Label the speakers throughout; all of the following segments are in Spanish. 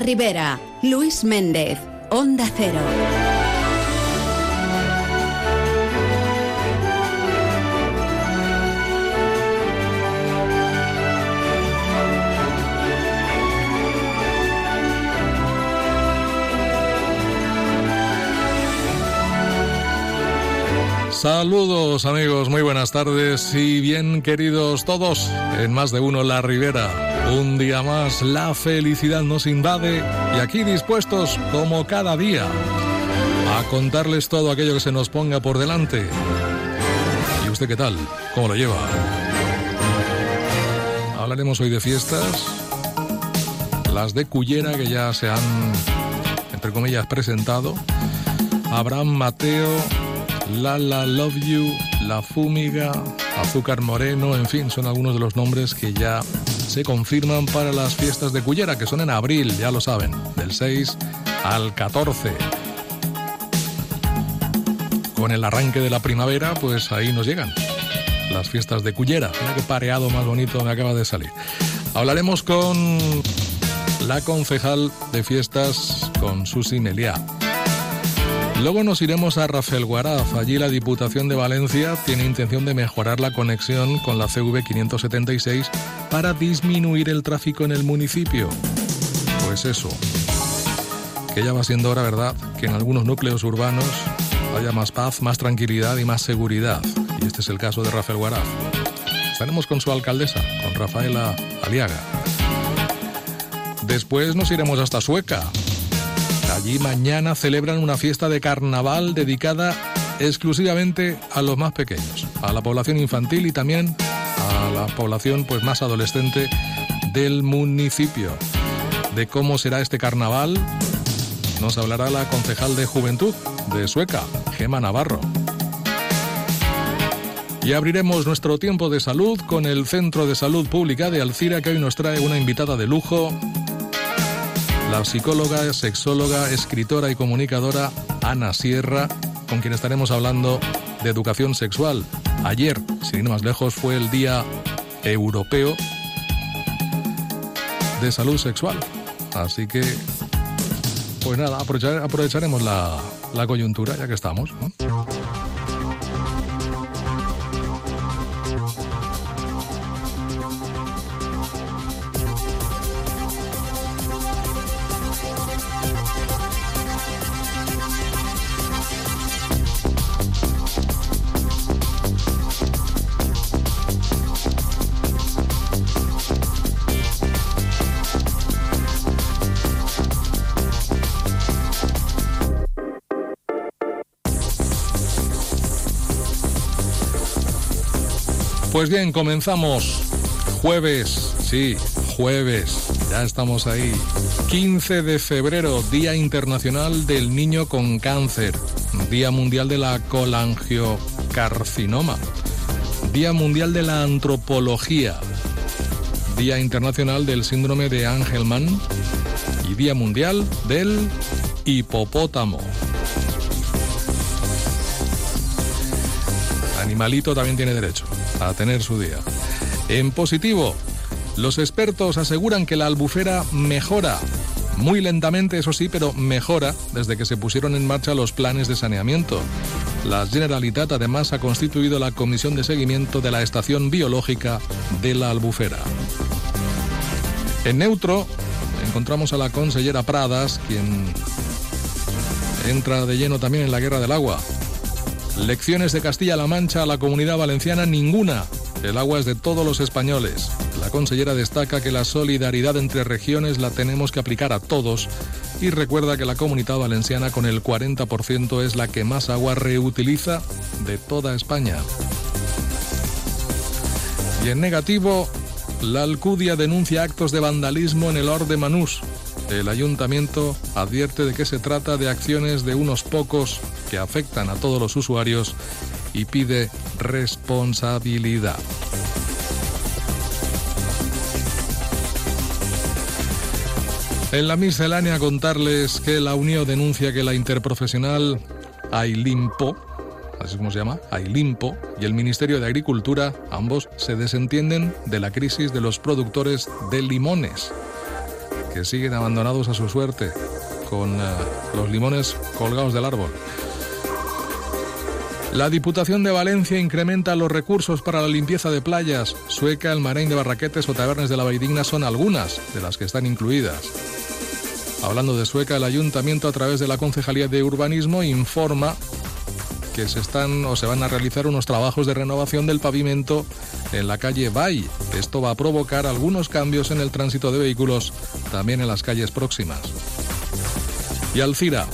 Speaker 1: La Ribera. Luis Méndez, Onda Cero.
Speaker 2: Saludos amigos, muy buenas tardes y bien queridos todos en más de uno La Ribera. Un día más la felicidad nos invade y aquí dispuestos como cada día a contarles todo aquello que se nos ponga por delante. ¿Y usted qué tal? ¿Cómo lo lleva? Hablaremos hoy de fiestas, las de Cullera que ya se han, entre comillas, presentado. Abraham Mateo, Lala Love You, La Fúmiga, Azúcar Moreno, en fin, son algunos de los nombres que ya se confirman para las fiestas de Cullera, que son en abril, ya lo saben, del 6 al 14. Con el arranque de la primavera, pues ahí nos llegan las fiestas de Cullera. Mira qué pareado más bonito me acaba de salir. Hablaremos con la concejal de fiestas, con Susi Meliá. Luego nos iremos a Rafael Guaraf. Allí la Diputación de Valencia tiene intención de mejorar la conexión con la CV 576 para disminuir el tráfico en el municipio. Pues eso, que ya va siendo hora, ¿verdad?, que en algunos núcleos urbanos haya más paz, más tranquilidad y más seguridad. Y este es el caso de Rafael Guaraf. Estaremos con su alcaldesa, con Rafaela Aliaga. Después nos iremos hasta Sueca, Allí mañana celebran una fiesta de carnaval dedicada exclusivamente a los más pequeños, a la población infantil y también la población pues más adolescente del municipio. De cómo será este carnaval nos hablará la concejal de Juventud de Sueca, Gema Navarro. Y abriremos nuestro tiempo de salud con el Centro de Salud Pública de Alcira que hoy nos trae una invitada de lujo, la psicóloga, sexóloga, escritora y comunicadora Ana Sierra, con quien estaremos hablando de educación sexual. Ayer, sin ir más lejos, fue el Día Europeo de Salud Sexual. Así que, pues nada, aprovecharemos la, coyuntura ya que estamos. Pues bien, comenzamos. Jueves, sí, jueves, ya estamos ahí. 15 de febrero, Día Internacional del Niño con Cáncer. Día Mundial de la Colangiocarcinoma. Día Mundial de la Antropología. Día Internacional del Síndrome de Angelman. Y Día Mundial del Hipopótamo. Animalito también tiene derecho a tener su día. En positivo, los expertos aseguran que la albufera mejora. Muy lentamente, eso sí, pero mejora desde que se pusieron en marcha los planes de saneamiento. La Generalitat además ha constituido la comisión de seguimiento de la estación biológica de la albufera. En neutro encontramos a la consellera Pradas, quien entra de lleno también en la guerra del agua. Lecciones de Castilla-La Mancha a la comunidad valenciana ninguna. El agua es de todos los españoles. La consellera destaca que la solidaridad entre regiones la tenemos que aplicar a todos y recuerda que la comunidad valenciana con el 40% es la que más agua reutiliza de toda España. Y en negativo, la Alcudia denuncia actos de vandalismo en el Or de Manús. El ayuntamiento advierte de que se trata de acciones de unos pocos que afectan a todos los usuarios y pide responsabilidad. En la miscelánea contarles que la Unión denuncia que la interprofesional AILIMPO, así como se llama, AILIMPO, y el Ministerio de Agricultura, ambos se desentienden de la crisis de los productores de limones. Que siguen abandonados a su suerte, con eh, los limones colgados del árbol. La Diputación de Valencia incrementa los recursos para la limpieza de playas. Sueca, el Marín de Barraquetes o Tabernes de la Vaidigna son algunas de las que están incluidas. Hablando de Sueca, el ayuntamiento a través de la Concejalía de Urbanismo informa que se están o se van a realizar unos trabajos de renovación del pavimento en la calle Bay. Esto va a provocar algunos cambios en el tránsito de vehículos también en las calles próximas. Y Alcira,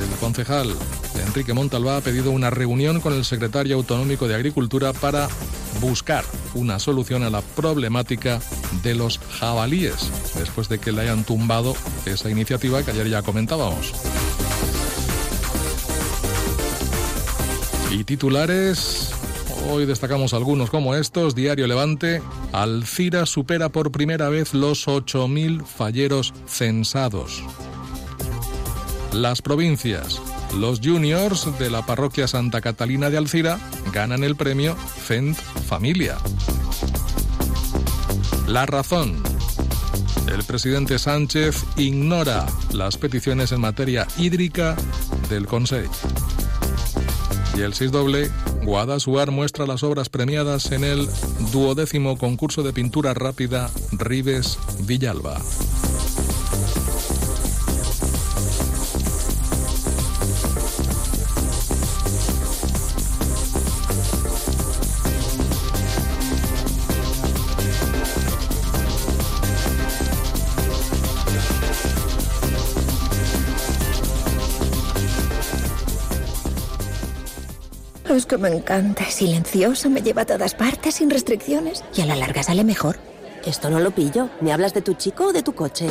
Speaker 2: el concejal Enrique Montalbá ha pedido una reunión con el secretario autonómico de Agricultura para buscar una solución a la problemática de los jabalíes, después de que le hayan tumbado esa iniciativa que ayer ya comentábamos. Y titulares, hoy destacamos algunos como estos, Diario Levante, Alcira supera por primera vez los 8.000 falleros censados. Las provincias, los juniors de la parroquia Santa Catalina de Alcira ganan el premio FENT Familia. La razón. El presidente Sánchez ignora las peticiones en materia hídrica del Consejo. Y el 6 doble, Guadasuar muestra las obras premiadas en el duodécimo concurso de pintura rápida Rives Villalba.
Speaker 3: Es que me encanta. Es silencioso, me lleva a todas partes sin restricciones y a la larga sale mejor.
Speaker 4: Esto no lo pillo. ¿Me hablas de tu chico o de tu coche?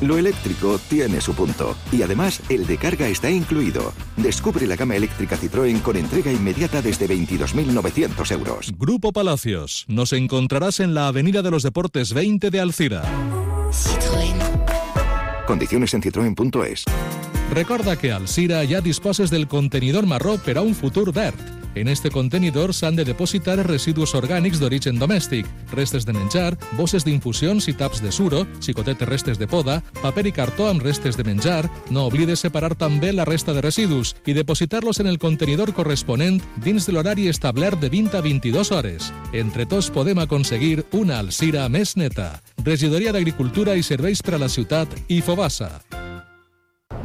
Speaker 5: Lo eléctrico tiene su punto. Y además, el de carga está incluido. Descubre la gama eléctrica Citroën con entrega inmediata desde 22.900 euros.
Speaker 2: Grupo Palacios. Nos encontrarás en la Avenida de los Deportes 20 de Alcira.
Speaker 5: Citroën. Condiciones en citroen.es.
Speaker 2: Recorda que Alcira ja disposes del contenidor marró per a un futur verd. En este contenidor s'han de depositar residus orgànics d'origen domèstic, restes de menjar, bosses d'infusions i taps de suro, xicotetes restes de poda, paper i cartó amb restes de menjar, no oblides separar també la resta de residus i depositar-los en el contenidor corresponent dins de l'horari establert de 20 a 22 hores. Entre tots podem aconseguir una Alcira més neta. Regidoria d'Agricultura i Serveis per a la Ciutat i Fobassa.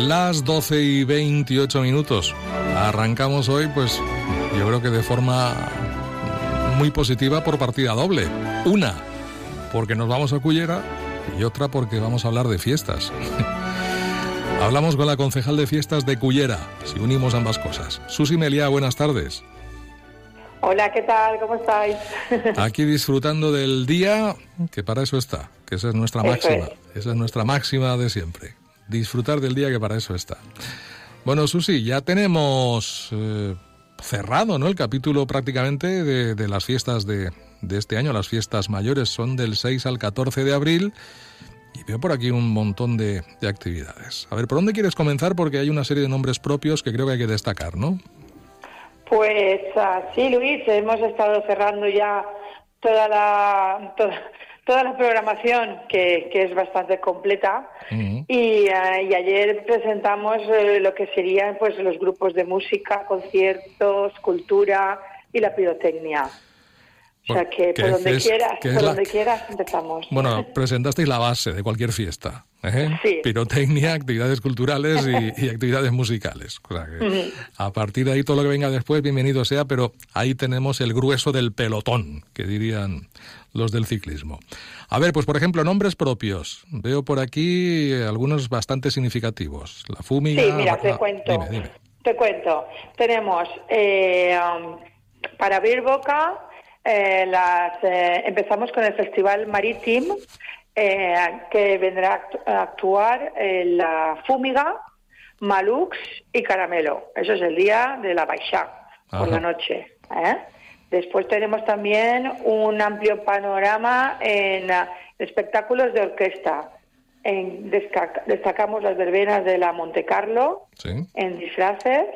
Speaker 2: Las 12 y 28 minutos. Arrancamos hoy, pues yo creo que de forma muy positiva por partida doble. Una, porque nos vamos a Cullera y otra porque vamos a hablar de fiestas. Hablamos con la concejal de fiestas de Cullera, si unimos ambas cosas. Susi Melia, buenas tardes.
Speaker 6: Hola, ¿qué tal? ¿Cómo estáis?
Speaker 2: Aquí disfrutando del día, que para eso está, que esa es nuestra máxima, esa es nuestra máxima de siempre disfrutar del día que para eso está. Bueno, Susi, ya tenemos eh, cerrado ¿no? el capítulo prácticamente de, las fiestas de, este año. Las fiestas mayores son del 6 al 14 de abril. Y veo por aquí un montón de, actividades. A ver, ¿por dónde quieres comenzar? Porque hay una serie de nombres propios que creo que hay que destacar, ¿no?
Speaker 6: Pues uh, sí, Luis, hemos estado cerrando ya toda la, la programación, que, es bastante completa. Eh, y, ayer presentamos eh, lo que serían pues los grupos de música, conciertos, cultura y la pirotecnia. O sea que por donde quieras, por donde quieras empezamos.
Speaker 2: Bueno, presentasteis la base de cualquier fiesta. ¿eh? Pirotecnia, actividades culturales y, actividades musicales. A partir de ahí todo lo que venga después, bienvenido sea, pero ahí tenemos el grueso del pelotón, que dirían los del ciclismo. A ver, pues por ejemplo, nombres propios. Veo por aquí algunos bastante significativos. La Fumiga...
Speaker 6: Sí, mira, te cuento. Te cuento. Tenemos, eh, um, para abrir boca, Eh, las, eh, empezamos con el Festival Marítimo, eh, que vendrá a actuar la Fúmiga, Malux y Caramelo. Eso es el día de la Baixá, por la noche. Después tenemos también un amplio panorama en espectáculos de orquesta. En, destacamos las verbenas de la Monte Carlo en disfraces,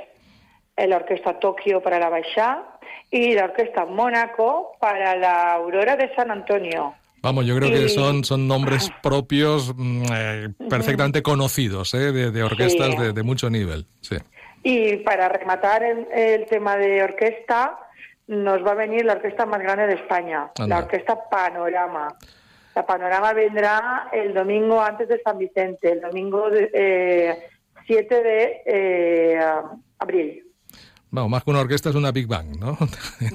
Speaker 6: la Orquesta Tokio para la Baixá y la Orquesta Mónaco para la Aurora de San Antonio.
Speaker 2: Vamos, yo creo que son, son nombres propios mm, eh, perfectamente conocidos, ¿eh? de, orquestas de, mucho nivel. Sí.
Speaker 6: Y para rematar el, tema de orquesta, nos va a venir la orquesta más grande de España, la Orquesta Panorama. La Panorama vendrá el domingo antes de San Vicente, el domingo eh, 7 de eh, abril.
Speaker 2: Bueno, más que una orquesta es una Big Bang, ¿no?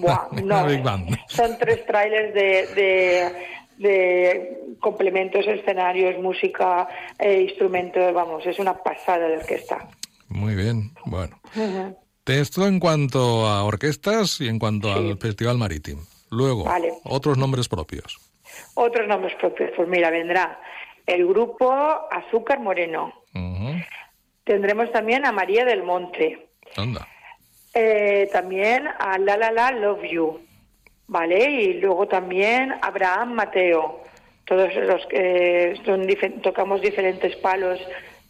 Speaker 6: no, Big Bang. Son tres trailers de, de, complementos, escenarios, música, e instrumentos, vamos, es una pasada de orquesta.
Speaker 2: Muy bien, bueno. Esto en cuanto a orquestas y en cuanto al Festival Marítimo. Luego, otros nombres propios.
Speaker 6: Otros nombres propios, pues mira, vendrá el grupo Azúcar Moreno. Tendremos también a María del Monte.
Speaker 2: Anda.
Speaker 6: Eh, también a La La La Love You, ¿vale? Y luego también Abraham Mateo. Todos los que son tocamos diferentes palos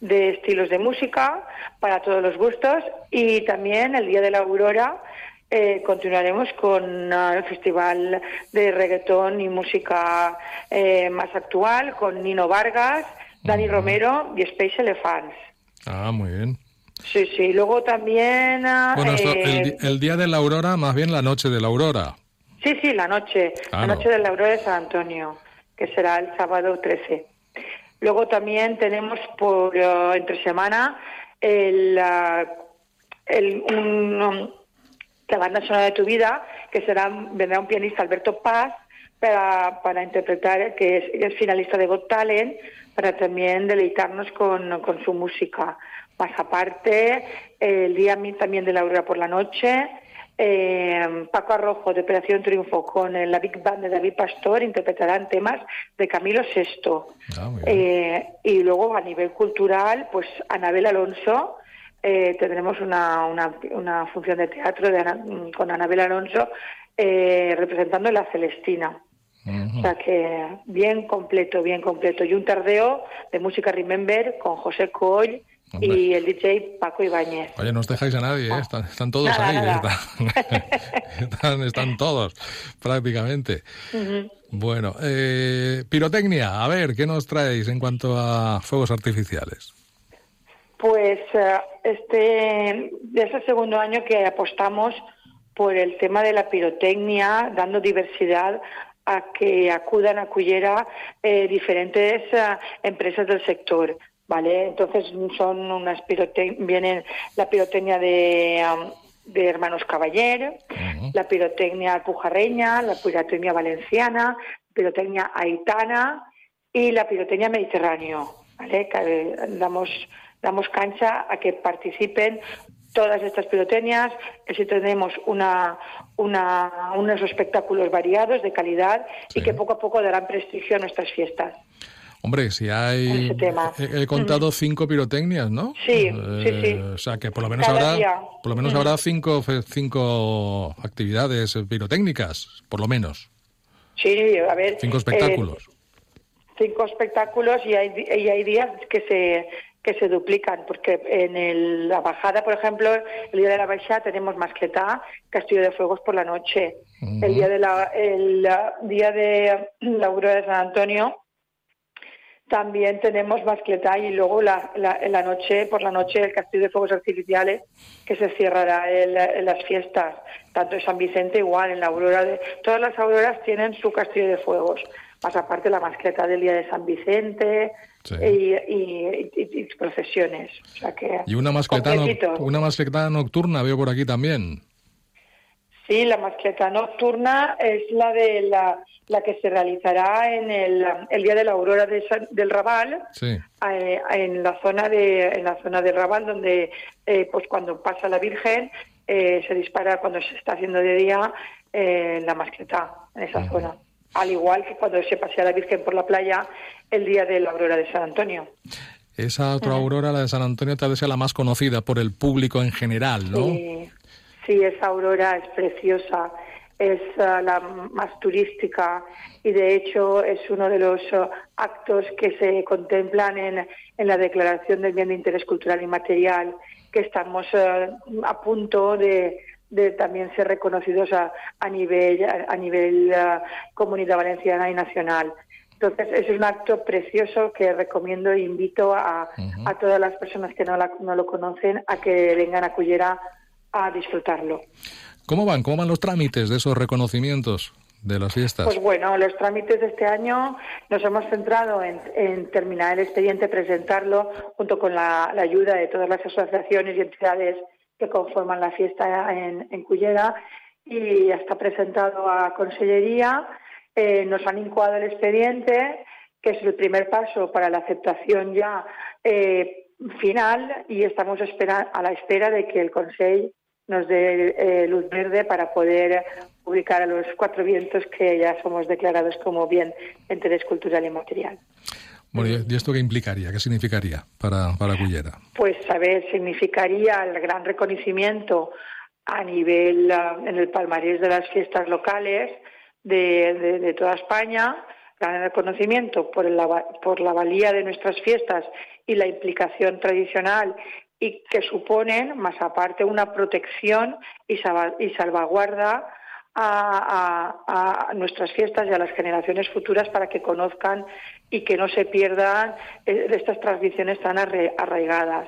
Speaker 6: de estilos de música para todos los gustos y también el Día de la Aurora eh, continuaremos con ah, el festival de reggaetón y música eh, más actual con Nino Vargas, Dani Romero y Space Elephants.
Speaker 2: Ah, muy bien.
Speaker 6: Sí, sí. Luego también... Ah,
Speaker 2: bueno, eh, el, día de la aurora, más bien la noche de la aurora.
Speaker 6: Sí, sí, la noche. La noche de la aurora de San Antonio, que será el sábado 13. Luego también tenemos por uh, entre semana el, uh, el la banda sonora de tu vida, que será vendrá un pianista Alberto Paz para, para interpretar, que es, es finalista de Got Talent, para también deleitarnos con, con su música. Más aparte, el día también de la aurora por la noche, eh, Paco Arrojo de Operación Triunfo con la Big Band de David Pastor interpretarán temas de Camilo VI. Ah, eh, y luego a nivel cultural, pues Anabel Alonso, eh, tendremos una, una, función de teatro con Anabel Alonso representando la Celestina. O sea que bien completo, bien completo. Y un tardeo de música Remember con José Coll y el DJ Paco Ibáñez.
Speaker 2: Oye, no os dejáis a nadie, ¿eh? ah. están, todos ahí. Están, están, todos, prácticamente. Bueno, eh, pirotecnia, a ver, ¿qué nos traéis en cuanto a fuegos artificiales?
Speaker 6: Pues eh, este es el segundo año que apostamos por el tema de la pirotecnia, dando diversidad a que acudan a Cullera eh, diferentes empresas del sector. ¿Vale? Entonces son unas pirotecnias, vienen la pirotecnia de, de Hermanos Caballero, la pirotecnia alpujarreña, la pirotecnia valenciana, la pirotecnia aitana y la pirotecnia mediterráneo, ¿vale? Que damos, damos cancha a que participen todas estas pirotecnias, que tenemos una, una, unos espectáculos variados de calidad y que poco a poco darán prestigio a nuestras fiestas.
Speaker 2: Hombre, si hay... He, contado cinco pirotecnias, ¿no?
Speaker 6: Sí, sí, sí. Eh,
Speaker 2: o sea, que por lo menos habrá por lo menos habrá cinco, cinco actividades pirotécnicas, por lo menos.
Speaker 6: Sí, a ver...
Speaker 2: Cinco espectáculos.
Speaker 6: Eh, cinco espectáculos y hay, y hay días que se que se duplican, porque en la bajada, por ejemplo, el día de la bajada tenemos Mascletá, Castillo de Fuegos por la noche. El día de la, el día de la aurora de San Antonio también tenemos Mascletá y luego la, la, noche, por la noche, el Castillo de Fuegos Artificiales, que se cerrará en, las fiestas, tanto en San Vicente igual, en la aurora de... Todas las auroras tienen su Castillo de Fuegos, más aparte la Mascletá del día de San Vicente y, procesiones. O sea que,
Speaker 2: y una mascleta, una mascleta nocturna veo por aquí también.
Speaker 6: Sí, la mascleta nocturna es la de la, la que se realizará en el, el día de la aurora del Raval, eh, en la zona de en la zona del Raval donde eh, pues cuando pasa la Virgen eh, se dispara cuando se está haciendo de día eh, la mascleta en esa zona. Al igual que cuando se pasea la Virgen por la playa el día de la aurora de San Antonio.
Speaker 2: Esa otra aurora, la de San Antonio, tal vez sea la más conocida por el público en general, ¿no?
Speaker 6: Sí, sí esa aurora es preciosa es uh, la más turística y de hecho es uno de los uh, actos que se contemplan en, en, la Declaración del Bien de Interés Cultural y Material, que estamos uh, a punto de, de, también ser reconocidos a, a nivel, a, nivel comunidad valenciana y nacional. Entonces, es un acto precioso que recomiendo e invito a, uh -huh. a todas las personas que no, la, no lo conocen a que vengan a Cullera a disfrutarlo.
Speaker 2: ¿Cómo van? ¿Cómo van los trámites de esos reconocimientos de las fiestas?
Speaker 6: Pues bueno, los trámites de este año nos hemos centrado en, en terminar el expediente, presentarlo junto con la, la, ayuda de todas las asociaciones y entidades que conforman la fiesta en, en Cullera y ya está presentado a Consellería. Eh, nos han incoado el expediente, que es el primer paso para la aceptación ya eh, final y estamos espera, a la espera de que el Consejo nos dé eh, luz verde para poder publicar a los cuatro vientos que ya somos declarados como bien de interés cultural y material.
Speaker 2: Bueno, ¿y esto qué implicaría? ¿Qué significaría para, para Cullera?
Speaker 6: Pues, a ver, significaría el gran reconocimiento a nivel, uh, en el palmarés de las fiestas locales de, de, de toda España, gran reconocimiento por la, por la valía de nuestras fiestas y la implicación tradicional y que suponen, más aparte, una protección y, salvaguarda a, a, a, nuestras fiestas y a las generaciones futuras para que conozcan y que no se pierdan eh, estas tradiciones tan arraigadas.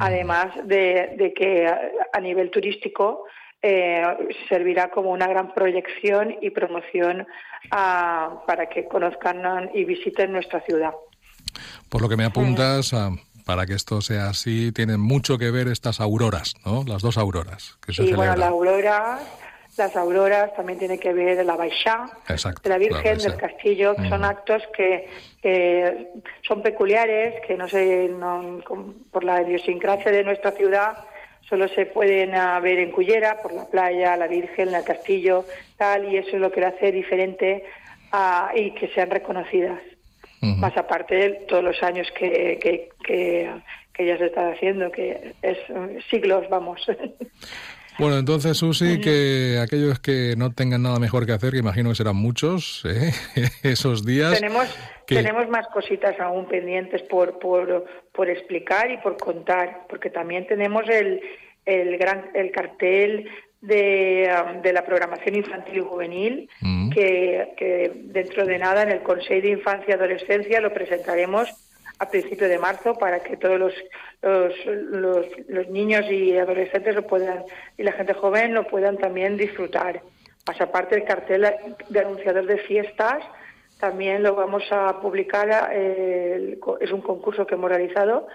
Speaker 6: Además de, de que a nivel turístico eh, servirá como una gran proyección y promoción uh, para que conozcan y visiten nuestra ciudad.
Speaker 2: Por lo que me apuntas, para que esto sea así, tienen mucho que ver estas auroras, ¿no? Las dos auroras que se celebran.
Speaker 6: bueno, la aurora, las auroras también tiene que ver la Baixá
Speaker 2: Exacto,
Speaker 6: de la Virgen
Speaker 2: la
Speaker 6: del Castillo, que son actos que, que, son peculiares, que no sé, no, por la idiosincrasia de nuestra ciudad, solo se pueden uh, ver en Cullera, por la playa, la Virgen, el castillo, tal, y eso es lo que lo hace diferente uh, y que sean reconocidas. Uh -huh. Más aparte de todos los años que, que, que, que ya se está haciendo, que es siglos, vamos.
Speaker 2: Bueno, entonces, Susi, que aquellos que no tengan nada mejor que hacer, que imagino que serán muchos, ¿eh? esos días.
Speaker 6: Tenemos, que... tenemos más cositas aún pendientes por, por, por explicar y por contar, porque también tenemos el, el, gran, el cartel de, um, de la programación infantil y juvenil, mm. que, que dentro de nada en el Consejo de Infancia y Adolescencia lo presentaremos a principio de marzo para que todos los, los, los, los, niños y adolescentes lo puedan y la gente joven lo puedan también disfrutar. Más aparte el cartel de anunciador de fiestas también lo vamos a publicar, eh, es un concurso que hemos realizado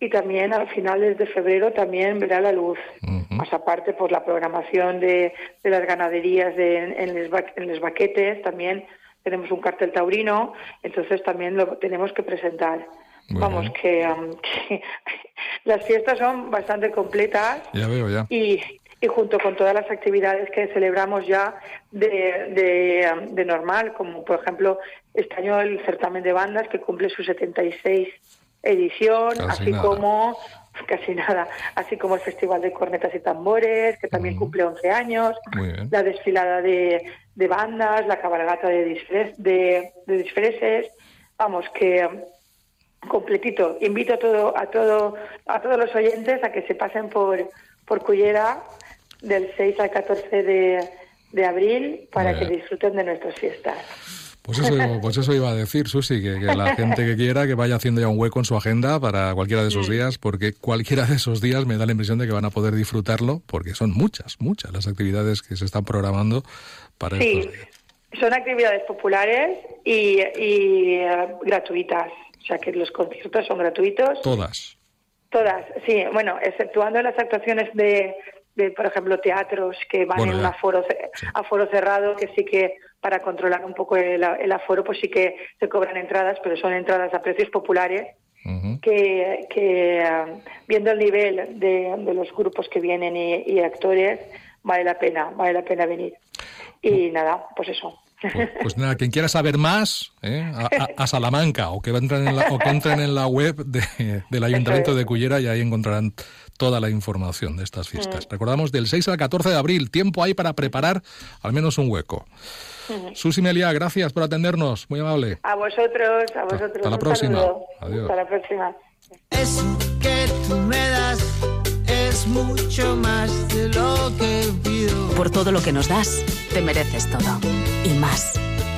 Speaker 6: y también a finales de febrero también verá la luz. Uh -huh. Más aparte por la programación de, de las ganaderías de, en, les, en les baquetes, también tenemos un cartel taurino, entonces también lo tenemos que presentar. Vamos, que, um, que, las fiestas son bastante completas.
Speaker 2: Ya veo, ya.
Speaker 6: Y, y junto con todas las actividades que celebramos ya de, de, um, de, normal, como por ejemplo este año el certamen de bandas que cumple su 76 edición,
Speaker 2: casi
Speaker 6: así
Speaker 2: nada.
Speaker 6: como casi nada, así como el Festival de Cornetas y Tambores, que también uh -huh. cumple 11 años, la desfilada de, de, bandas, la cabalgata de, disfres, de, de disfraces, vamos, que um, completito. Invito a todo, a todo, a todos los oyentes a que se pasen por, por Cullera del 6 al 14 de, de abril para que disfruten de nuestras fiestas.
Speaker 2: Pues eso, pues eso iba a decir, Susi, que, que, la gente que quiera que vaya haciendo ya un hueco en su agenda para cualquiera de esos días, porque cualquiera de esos días me da la impresión de que van a poder disfrutarlo, porque son muchas, muchas las actividades que se están programando para
Speaker 6: sí,
Speaker 2: estos días.
Speaker 6: Son actividades populares y, y uh, gratuitas. O sea que los conciertos son gratuitos.
Speaker 2: Todas.
Speaker 6: Todas, sí. Bueno, exceptuando las actuaciones de, de por ejemplo, teatros que van bueno, en un aforo, sí. aforo cerrado, que sí que para controlar un poco el, el, aforo, pues sí que se cobran entradas, pero son entradas a precios populares que, que um, viendo el nivel de, los grupos que vienen y, actores, vale la pena, vale la pena venir. Y nada, pues eso.
Speaker 2: Pues, pues, nada, quien quiera saber más, ¿eh? a, Salamanca o que entren en la, o que entren en la web del Ayuntamiento de Cullera y ahí encontrarán toda la información de estas fiestas. Mm. Recordamos del 6 al 14 de abril, tiempo hay para preparar al menos un hueco. Susi Melia, gracias por atendernos, muy amable.
Speaker 6: A vosotros, a vosotros.
Speaker 2: Hasta la próxima. Adiós.
Speaker 6: Hasta la próxima.
Speaker 7: Eso que tú me das es mucho más de lo que pido.
Speaker 1: Por todo lo que nos das, te mereces todo. Y más.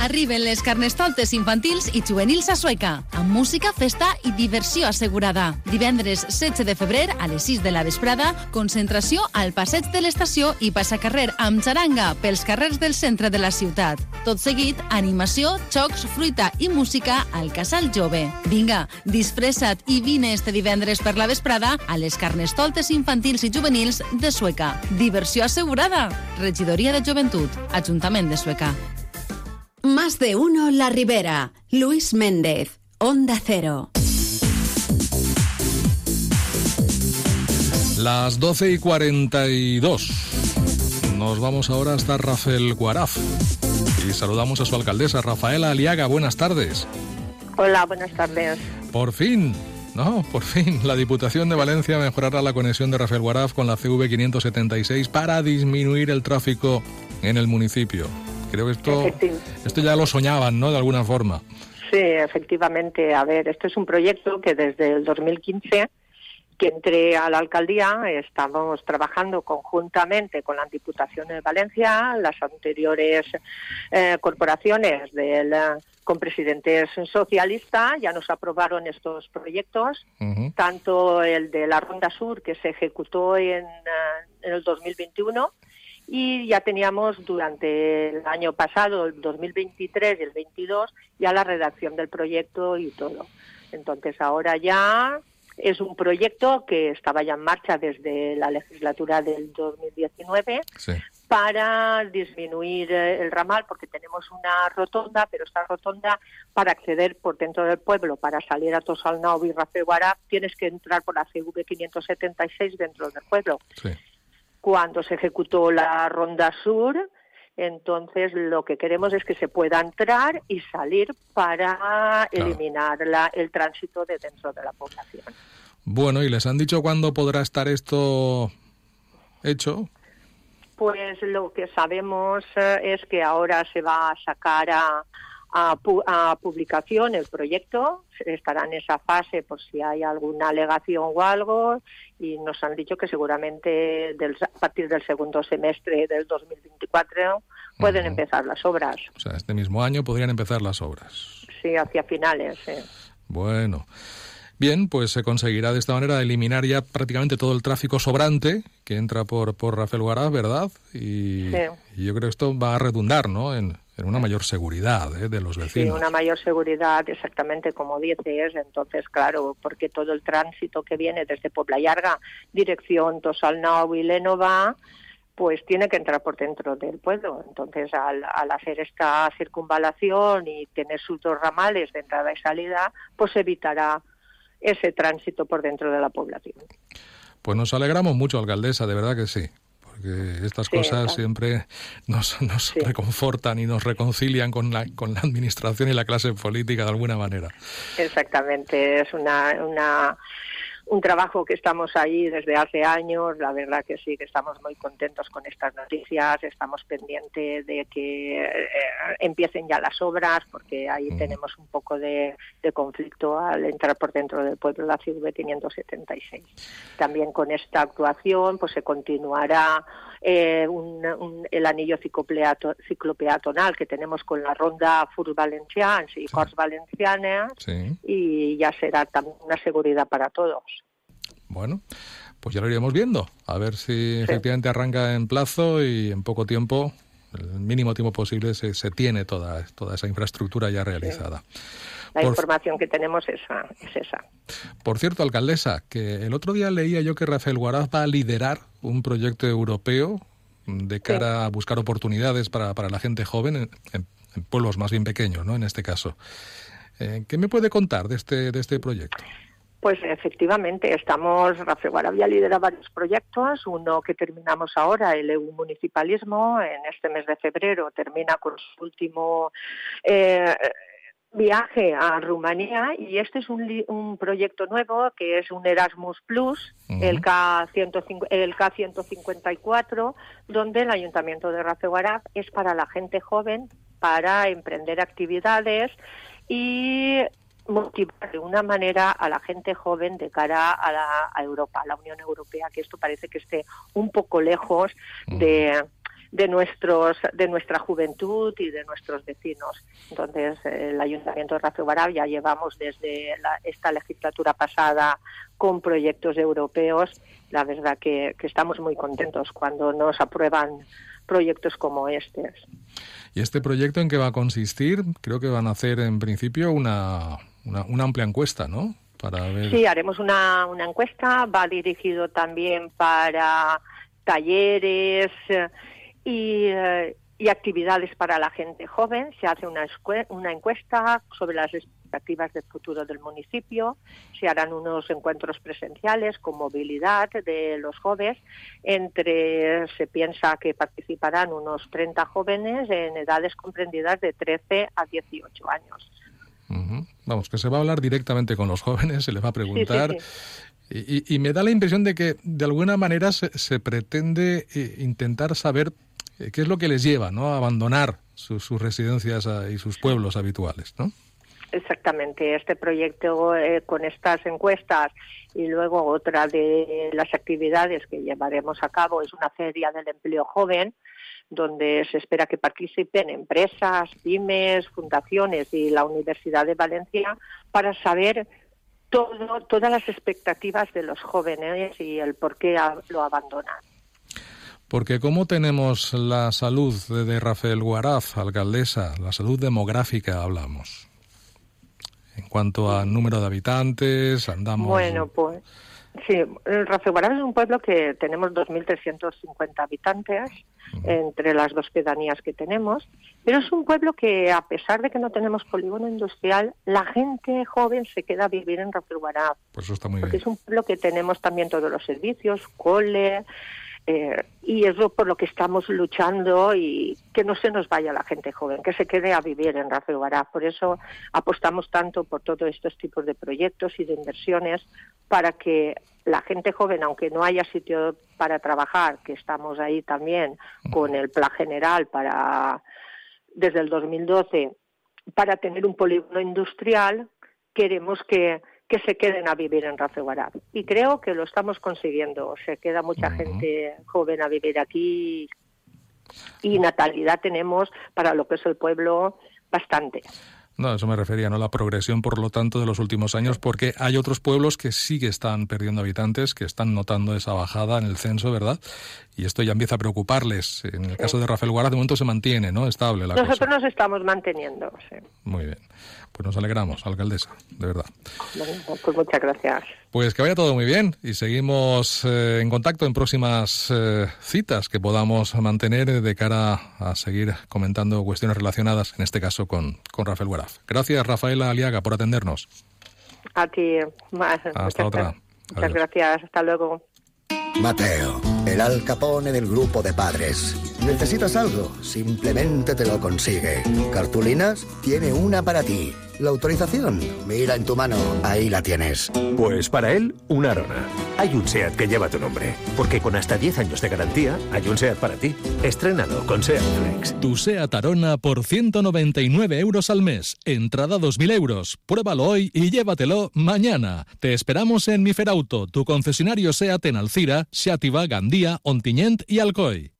Speaker 8: Arriben les carnestoltes infantils i juvenils a Sueca, amb música, festa i diversió assegurada. Divendres 16 de febrer, a les 6 de la vesprada, concentració al passeig de l'estació i passacarrer amb xaranga pels carrers del centre de la ciutat. Tot seguit, animació, xocs, fruita i música al Casal Jove. Vinga, disfressa't i vine este divendres per la vesprada a les carnestoltes infantils i juvenils de Sueca. Diversió assegurada. Regidoria de Joventut, Ajuntament de Sueca.
Speaker 1: Más de uno La Ribera. Luis Méndez, Onda Cero.
Speaker 2: Las 12 y 42. Nos vamos ahora hasta Rafael Guaraf. Y saludamos a su alcaldesa, Rafaela Aliaga. Buenas tardes.
Speaker 9: Hola, buenas tardes.
Speaker 2: Por fin, no, por fin, la Diputación de Valencia mejorará la conexión de Rafael Guaraf con la CV 576 para disminuir el tráfico en el municipio. Creo que esto, esto ya lo soñaban, ¿no? De alguna forma.
Speaker 9: Sí, efectivamente. A ver, este es un proyecto que desde el 2015 que entré a la alcaldía estamos trabajando conjuntamente con la Diputación de Valencia, las anteriores eh, corporaciones del, con presidentes socialistas, ya nos aprobaron estos proyectos, tanto el de la Ronda Sur que se ejecutó en, eh, en el 2021 y ya teníamos durante el año pasado, el 2023 y el 22, ya la redacción del proyecto y todo. Entonces ahora ya es un proyecto que estaba ya en marcha desde la legislatura del 2019 para disminuir eh, el ramal porque tenemos una rotonda, pero esta rotonda para acceder por dentro del pueblo, para salir a Tosalnau y Rafael tienes que entrar por la CV 576 dentro del pueblo. Sí cuando se ejecutó la Ronda Sur. Entonces, lo que queremos es que se pueda entrar y salir para eliminar el tránsito de dentro de la población.
Speaker 2: Bueno, ¿y les han dicho cuándo podrá estar esto hecho?
Speaker 9: Pues lo que sabemos eh, es que ahora se va a sacar a, a, publicación el proyecto, estará en esa fase por si hay alguna alegación o algo y nos han dicho que seguramente del, a partir del segundo semestre del 2024 pueden empezar las obras.
Speaker 2: O sea, este mismo año podrían empezar las obras.
Speaker 9: Sí, hacia finales.
Speaker 2: Bueno. Bien, pues se conseguirá de esta manera eliminar ya prácticamente todo el tráfico sobrante que entra por, por Rafael Guará, ¿verdad? Y, y, yo creo que esto va a redundar ¿no? en, en una mayor seguridad ¿eh? de los vecinos.
Speaker 9: Sí, una mayor seguridad, exactamente como dices. Entonces, claro, porque todo el tránsito que viene desde Puebla Yarga, dirección Tosalnau y Lénova, pues tiene que entrar por dentro del pueblo. Entonces, al, al, hacer esta circunvalación y tener sus dos ramales de entrada y salida, pues evitará ese tránsito por dentro de la población.
Speaker 2: Pues nos alegramos mucho, alcaldesa, de verdad que sí porque estas cosas siempre nos, nos reconfortan y nos reconcilian con la, con la administración y la clase política de alguna manera.
Speaker 9: Exactamente, es una, una un trabajo que estamos ahí desde hace años. La verdad que sí, que estamos muy contentos con estas noticias. Estamos pendientes de que eh, empiecen ya las obras, porque ahí tenemos un poco de, conflicto al entrar por dentro del pueblo la CV 576. También con esta actuación, pues se continuará eh, el anillo ciclopeatonal que tenemos con la ronda Furs Valencians y Corts Valencianas y ya será también una seguridad para todos.
Speaker 2: Bueno, pues ya lo iremos viendo, a ver si efectivamente arranca en plazo y en poco tiempo, el mínimo tiempo posible, se, se tiene toda, toda esa infraestructura ya realizada.
Speaker 9: La información que tenemos es esa, es esa.
Speaker 2: Por cierto, alcaldesa, que el otro día leía yo que Rafael Guaraz va a liderar un proyecto europeo de cara a buscar oportunidades para, para la gente joven en, pueblos más bien pequeños, ¿no? En este caso. Eh, ¿Qué me puede contar de este, de este proyecto?
Speaker 9: Pues efectivamente, estamos, Rafael Guarabia lidera varios proyectos, uno que terminamos ahora, el EU Municipalismo, en este mes de febrero termina con su último eh, viaje a Rumanía y este es un, un, proyecto nuevo que es un Erasmus Plus, el, K el K154, donde el Ayuntamiento de Raceguarab es para la gente joven para emprender actividades y motivar de una manera a la gente joven de cara a, la, Europa, a la Unión Europea, que esto parece que esté un poco lejos de, de, nuestros, de nuestra juventud y de nuestros vecinos. Entonces, el Ayuntamiento de Racio ya llevamos desde esta legislatura pasada con proyectos europeos. La verdad que, que estamos muy contentos cuando nos aprueban proyectos como este.
Speaker 2: ¿Y este proyecto en qué va a consistir? Creo que van a hacer en principio una, una, amplia encuesta, ¿no?
Speaker 9: Para ver... Sí, haremos una, una encuesta, va dirigido también para talleres eh, y, eh, y actividades para la gente joven. Se hace una, una encuesta sobre las expectativas del futuro del municipio. Se harán unos encuentros presenciales con movilidad de los jóvenes. Entre se piensa que participarán unos 30 jóvenes en edades comprendidas de 13 a 18 años.
Speaker 2: Vamos, que se va a hablar directamente con los jóvenes, se les va a preguntar. Y, me da la impresión de que de alguna manera se, pretende eh, intentar saber qué es lo que les lleva ¿no? a abandonar sus residencias ah, y sus pueblos habituales, ¿no?
Speaker 9: Exactamente, este proyecto eh, con estas encuestas y luego otra de las actividades que llevaremos a cabo es una feria del empleo joven donde se espera que participen empresas, pymes, fundaciones y la Universidad de Valencia para saber todo, todas las expectativas de los jóvenes y el por qué lo abandonan.
Speaker 2: Porque ¿cómo tenemos la salud de Rafael Guaraz, alcaldesa? La salud demográfica hablamos. En cuanto a número de habitantes, andamos...
Speaker 9: Bueno, pues Sí, Raceguarán es un pueblo que tenemos 2.350 habitantes entre las dos pedanías que tenemos, pero es un pueblo que, a pesar de que no tenemos polígono industrial, la gente joven se queda a vivir en Raceguarán.
Speaker 2: Pues eso está muy
Speaker 9: porque es un pueblo que tenemos también todos los servicios, cole, eh, y es por lo que estamos luchando y que no se nos vaya la gente joven, que se quede a vivir en Rafael Por eso apostamos tanto por todos estos tipos de proyectos y de inversiones para que la gente joven, aunque no haya sitio para trabajar, que estamos ahí también con el plan general para desde el 2012 para tener un polígono industrial, queremos que que se queden a vivir en Raceguará. Y creo que lo estamos consiguiendo. Se queda mucha gente joven a vivir aquí y natalidad tenemos para lo que es el pueblo bastante.
Speaker 2: No, eso me refería, ¿no? La progresión, por lo tanto, de los últimos años, porque hay otros pueblos que sí que están perdiendo habitantes, que están notando esa bajada en el censo, ¿verdad? Y esto ya empieza a preocuparles. En el caso de Rafael Guaraz, de momento se mantiene, ¿no? Estable la
Speaker 9: Nosotros nos estamos manteniendo, sí.
Speaker 2: Muy bien. Pues nos alegramos, alcaldesa, de verdad.
Speaker 9: pues muchas gracias.
Speaker 2: Pues que vaya todo muy bien y seguimos eh, en contacto en próximas eh, citas que podamos mantener de cara a seguir comentando cuestiones relacionadas, en este caso con, con Rafael Guaraz. Gracias, Rafaela Aliaga, por atendernos.
Speaker 9: A ti.
Speaker 2: Hasta otra.
Speaker 9: Muchas gracias. Hasta luego.
Speaker 10: Mateo, el alcapone del grupo de padres. ¿Necesitas algo? Simplemente te lo consigue. ¿Cartulinas? Tiene una para ti. La autorización, mira en tu mano, ahí la tienes.
Speaker 11: Pues para él, una Arona. Hay un SEAT que lleva tu nombre, porque con hasta 10 años de garantía, hay un SEAT para ti. Estrenado con SEAT Flex.
Speaker 2: Tu SEAT Arona por 199 euros al mes. Entrada 2.000 euros. Pruébalo hoy y llévatelo mañana. Te esperamos en Miferauto, tu concesionario SEAT en Alcira, Xàtiva, Gandía, Ontinyent i Alcoi.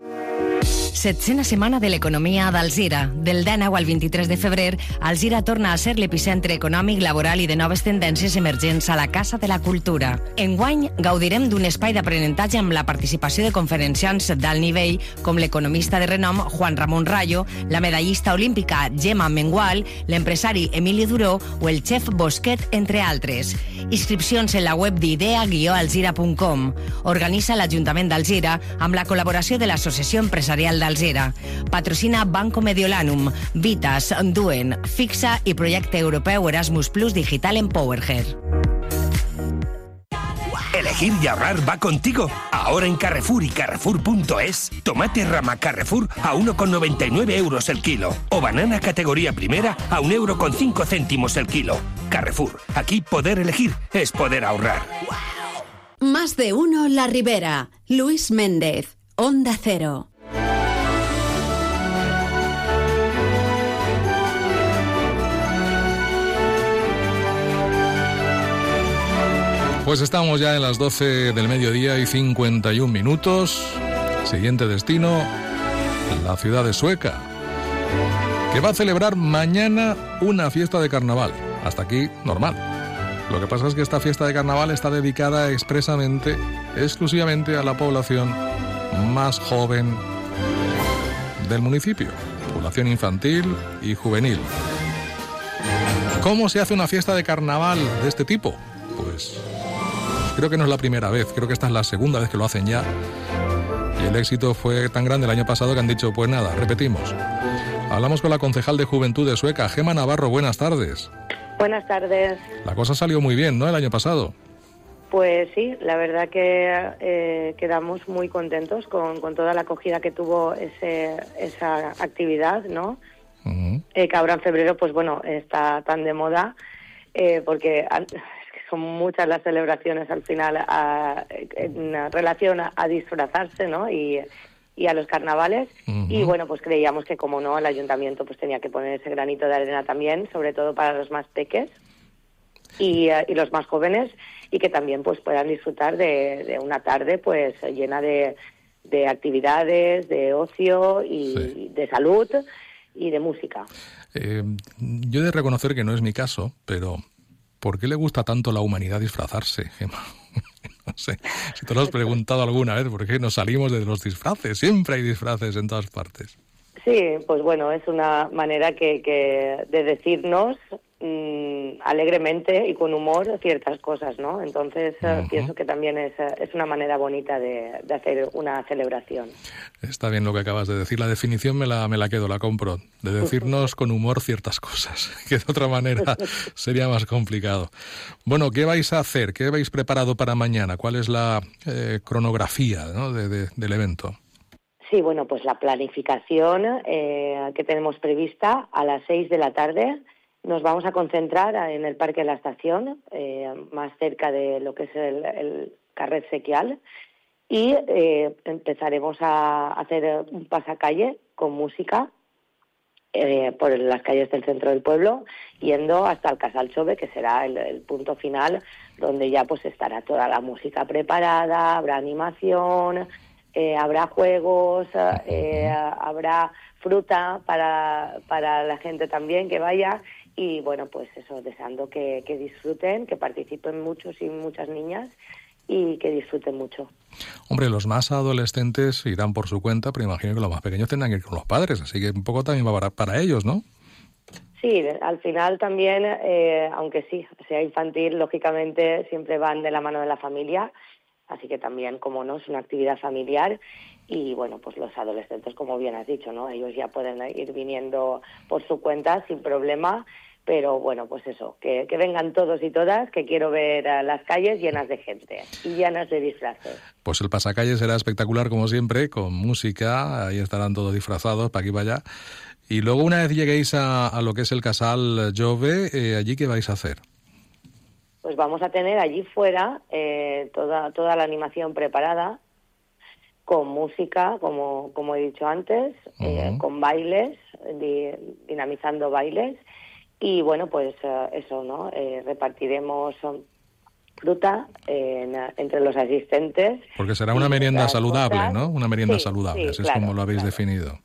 Speaker 12: Setzena setmana de l'economia d'Alzira. Del 19 al 23 de febrer, Alzira torna a ser l'epicentre econòmic, laboral i de noves tendències emergents a la Casa de la Cultura. Enguany, gaudirem d'un espai d'aprenentatge amb la participació de conferenciants d'alt nivell com l'economista de renom Juan Ramon Rayo, la medallista olímpica Gemma Mengual, l'empresari Emili Duró o el xef Bosquet, entre altres. Inscripcions en la web d'idea-alzira.com. Organitza l'Ajuntament d'Alzira amb la col·laboració de l'Associació Empresarial d'Alzira. Patrocina Banco Mediolanum, Vitas, Duen, Fixa i projecte europeu Erasmus Plus Digital Empowerher.
Speaker 13: Elegir y ahorrar va contigo. Ahora en Carrefour y Carrefour.es, tomate rama Carrefour a 1,99 euros el kilo. O banana categoría primera a 1 euro con 5 céntimos el kilo. Carrefour, aquí poder elegir es poder ahorrar.
Speaker 14: Más de uno La Ribera. Luis Méndez, Onda Cero.
Speaker 2: Pues estamos ya en las 12 del mediodía y 51 minutos. Siguiente destino, la ciudad de Sueca, que va a celebrar mañana una fiesta de carnaval. Hasta aquí, normal. Lo que pasa es que esta fiesta de carnaval está dedicada expresamente, exclusivamente a la población más joven del municipio, población infantil y juvenil. ¿Cómo se hace una fiesta de carnaval de este tipo? Pues creo que no es la primera vez, creo que esta es la segunda vez que lo hacen ya. Y el éxito fue tan grande el año pasado que han dicho, pues nada, repetimos. Hablamos con la concejal de Juventud de Sueca, Gema Navarro, buenas tardes.
Speaker 15: Buenas tardes.
Speaker 2: La cosa salió muy bien, ¿no? El año pasado.
Speaker 15: Pues sí, la verdad que eh, quedamos muy contentos con, con, toda la acogida que tuvo ese, esa actividad, ¿no? Uh -huh. eh, que ahora en febrero, pues bueno, está tan de moda, eh, porque son muchas las celebraciones al final a, en relación a, a, disfrazarse, ¿no? Y, y a los carnavales. Uh -huh. Y bueno, pues creíamos que como no, el ayuntamiento pues tenía que poner ese granito de arena también, sobre todo para los más peques y, uh, y los más jóvenes, y que también pues puedan disfrutar de, de una tarde pues llena de, de actividades, de ocio y sí. de salud y de música.
Speaker 2: Eh, yo he de reconocer que no es mi caso, pero ¿por qué le gusta tanto la humanidad disfrazarse, Gemma? no sé, si te lo has preguntado alguna vez, ¿por qué nos salimos de los disfraces? Siempre hay disfraces en todas partes.
Speaker 15: Sí, pues bueno, es una manera que, que de decirnos alegremente y con humor ciertas cosas, ¿no? Entonces uh -huh. pienso que también es, es una manera bonita de, de, hacer una celebración.
Speaker 2: Está bien lo que acabas de decir. La definición me la, me la quedo, la compro. De decirnos con humor ciertas cosas, que de otra manera sería más complicado. Bueno, ¿qué vais a hacer? ¿Qué habéis preparado para mañana? ¿Cuál es la eh, cronografía ¿no? de, de, del evento?
Speaker 15: Sí, bueno, pues la planificación eh, que tenemos prevista a las seis de la tarde nos vamos a concentrar en el Parque de la Estación, eh, más cerca de lo que es el, el Carret Sequial, y eh, empezaremos a hacer un pasacalle con música eh, por las calles del centro del pueblo, yendo hasta el Casal Chove, que será el, el, punto final, donde ya pues estará toda la música preparada, habrá animación, eh, habrá juegos, eh, habrá fruta para, para la gente también que vaya y bueno, pues eso, deseando que, que disfruten, que participen muchos y muchas niñas y que disfruten mucho.
Speaker 2: Hombre, los más adolescentes irán por su cuenta, pero imagino que los más pequeños tendrán que ir con los padres, así que un poco también va para, para ellos, ¿no?
Speaker 15: Sí, al final también, eh, aunque sí, sea infantil, lógicamente siempre van de la mano de la familia, así que también, como no, es una actividad familiar y bueno, pues los adolescentes, como bien has dicho, ¿no? Ellos ya pueden ir viniendo por su cuenta sin problema, pero bueno, pues eso, que, que vengan todos y todas, que quiero ver a las calles llenas de gente y llenas de disfraces.
Speaker 2: Pues el pasacalle será espectacular como siempre, con música, ahí estarán todos disfrazados para aquí y para allá. Y luego una vez lleguéis a, a lo que es el Casal Jove, eh, allí qué vais a hacer?
Speaker 15: Pues vamos a tener allí fuera eh, toda, toda la animación preparada, con música, como, como he dicho antes, eh, con bailes, di- dinamizando bailes. Y bueno, pues eh, eso, ¿no? Eh, repartiremos um, fruta en- entre los asistentes.
Speaker 2: Porque será una merienda saludable,
Speaker 15: cosas.
Speaker 2: ¿no? Una merienda
Speaker 15: Sí,
Speaker 2: saludable,
Speaker 15: sí,
Speaker 2: así es como lo habéis
Speaker 15: claro.
Speaker 2: definido.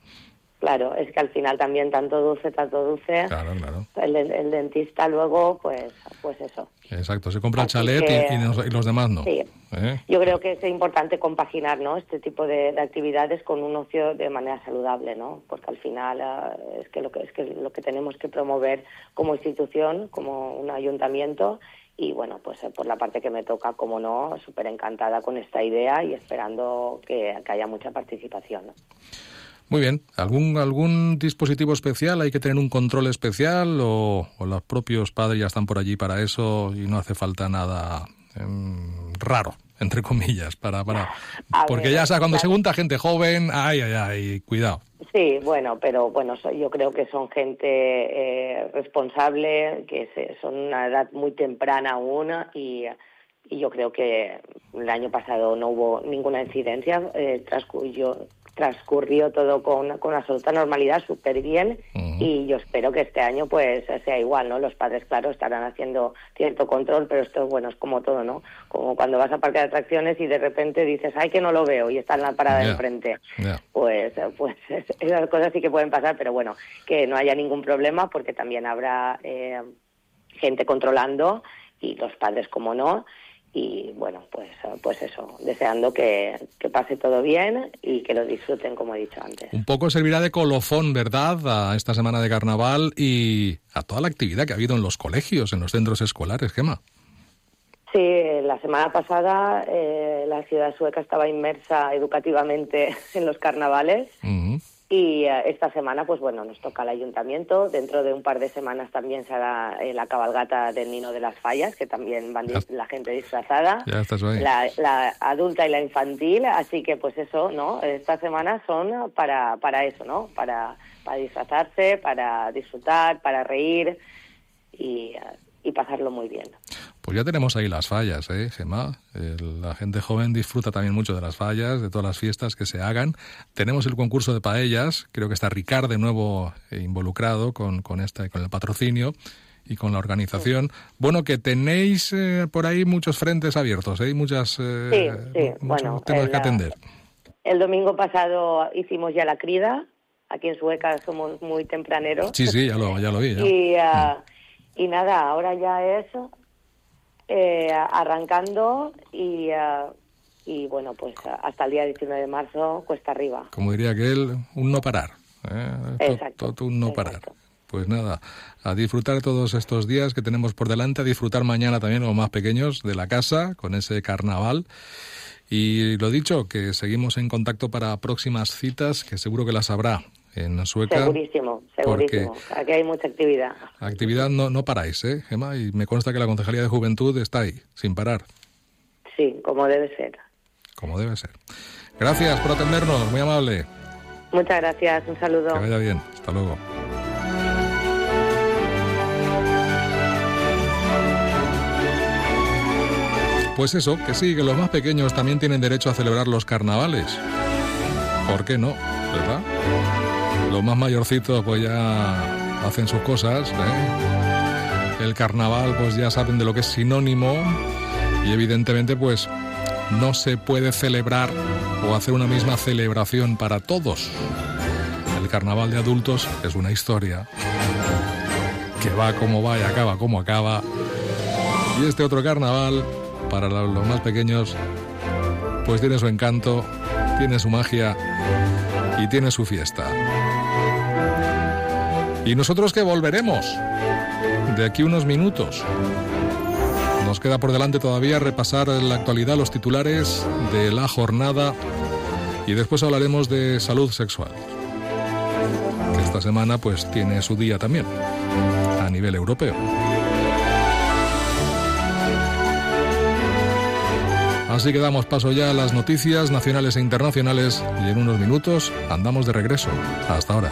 Speaker 15: Claro, es que al final también tanto dulce, tanto dulce.
Speaker 2: Claro, claro.
Speaker 15: El, el dentista luego, pues, pues eso.
Speaker 2: Exacto, se compra el chalet y-
Speaker 15: que-
Speaker 2: y, nos- y los demás no.
Speaker 15: Sí.
Speaker 2: ¿Eh?
Speaker 15: Yo creo que es importante compaginar ¿no? este tipo de, de actividades con un ocio de manera saludable, ¿no? porque al final eh, es que lo que es que lo que tenemos que promover como institución, como un ayuntamiento y bueno, pues eh, por la parte que me toca, como no, súper encantada con esta idea y esperando que, que haya mucha participación. ¿no?
Speaker 2: Muy bien. ¿Algún, ¿Algún dispositivo especial? ¿Hay que tener un control especial o, o los propios padres ya están por allí para eso y no hace falta nada em, raro, entre comillas, para... para...
Speaker 15: A
Speaker 2: Porque
Speaker 15: ver,
Speaker 2: ya sabes, cuando
Speaker 15: claro.
Speaker 2: se junta gente joven, ay, ay, ay, cuidado.
Speaker 15: Sí, bueno, pero bueno, yo creo que son gente eh, responsable, que se- son una edad muy temprana aún y, y yo creo que el año pasado no hubo ninguna incidencia, eh, transcurrió, transcurrió todo con, con absoluta normalidad, súper bien y yo espero que este año pues sea igual, ¿no? Los padres, claro, estarán haciendo cierto control, pero esto, bueno, es como todo, ¿no? Como cuando vas a parque de atracciones y de repente dices, ay, que no lo veo y está en la parada de enfrente pues, eh, pues es- esas cosas sí que pueden pasar, pero bueno, que no haya ningún problema porque también habrá eh, gente controlando y los padres como no. Y bueno, pues, pues eso, deseando que, que pase todo bien y que lo disfruten como he dicho antes.
Speaker 2: Un poco servirá de colofón, ¿verdad?, a esta semana de carnaval y a toda la actividad que ha habido en los colegios, en los centros escolares, Gema.
Speaker 15: Sí, la semana pasada eh, la ciudad sueca estaba inmersa educativamente en los carnavales y eh, esta semana, pues bueno, nos toca al ayuntamiento. Dentro de un par de semanas también se hará eh, la cabalgata del Nino de las Fallas, que también van la gente disfrazada.
Speaker 2: Ya estás ahí.
Speaker 15: La, la adulta y la infantil, así que pues eso, ¿no? Estas semanas son para, para eso, ¿no? Para, para disfrazarse, para disfrutar, para reír y, eh, y pasarlo muy bien.
Speaker 2: Pues ya tenemos ahí las fallas, ¿eh, Gemma? El- la gente joven disfruta también mucho de las fallas, de todas las fiestas que se hagan. Tenemos el concurso de paellas, creo que está Ricard de nuevo eh, involucrado con, con, este, con el patrocinio y con la organización. Bueno, que tenéis eh, por ahí muchos frentes abiertos, ¿eh? Y muchas, eh,
Speaker 15: Sí, sí, bueno,
Speaker 2: temas
Speaker 15: el,
Speaker 2: que atender.
Speaker 15: El domingo pasado hicimos ya la crida. Aquí en Sueca somos muy tempraneros.
Speaker 2: Sí, sí, ya lo, ya lo vi. ya.
Speaker 15: Y, ah, y nada, ahora ya es eh, arrancando y, ah, y bueno, pues hasta el día 19 de marzo cuesta arriba.
Speaker 2: Como diría aquel, un no parar. ¿eh? To-
Speaker 15: Exacto,
Speaker 2: to- un no parar. Pues nada, a disfrutar todos estos días que tenemos por delante, a disfrutar mañana también los más pequeños de la casa con ese carnaval. Y lo dicho, que seguimos en contacto para próximas citas, que seguro que las habrá en Sueca.
Speaker 15: Segurísimo, segurísimo. Aquí hay mucha actividad.
Speaker 2: Actividad no, no paráis, ¿eh, Gemma? Y me consta que la Concejalía de Juventud está ahí, sin parar,
Speaker 15: Sí, como debe ser.
Speaker 2: como debe ser. Gracias por atendernos, muy amable.
Speaker 15: Muchas gracias, un saludo.
Speaker 2: Que vaya bien. Hasta luego. Pues eso, que sí, que los más pequeños también tienen derecho a celebrar los carnavales. ¿Por qué no? ¿Verdad? Los más mayorcitos pues ya hacen sus cosas. ¿eh? El carnaval pues ya saben de lo que es sinónimo y evidentemente pues no se puede celebrar o hacer una misma celebración para todos. El carnaval de adultos es una historia que va como va y acaba como acaba. Y este otro carnaval, para los más pequeños, pues tiene su encanto, tiene su magia y tiene su fiesta. Y nosotros que volveremos de aquí unos minutos. Nos queda por delante todavía repasar la actualidad, los titulares de la jornada y después hablaremos de salud sexual. Esta semana pues tiene su día también a nivel europeo. Así que damos paso ya a las noticias nacionales e internacionales y en unos minutos andamos de regreso. Hasta ahora.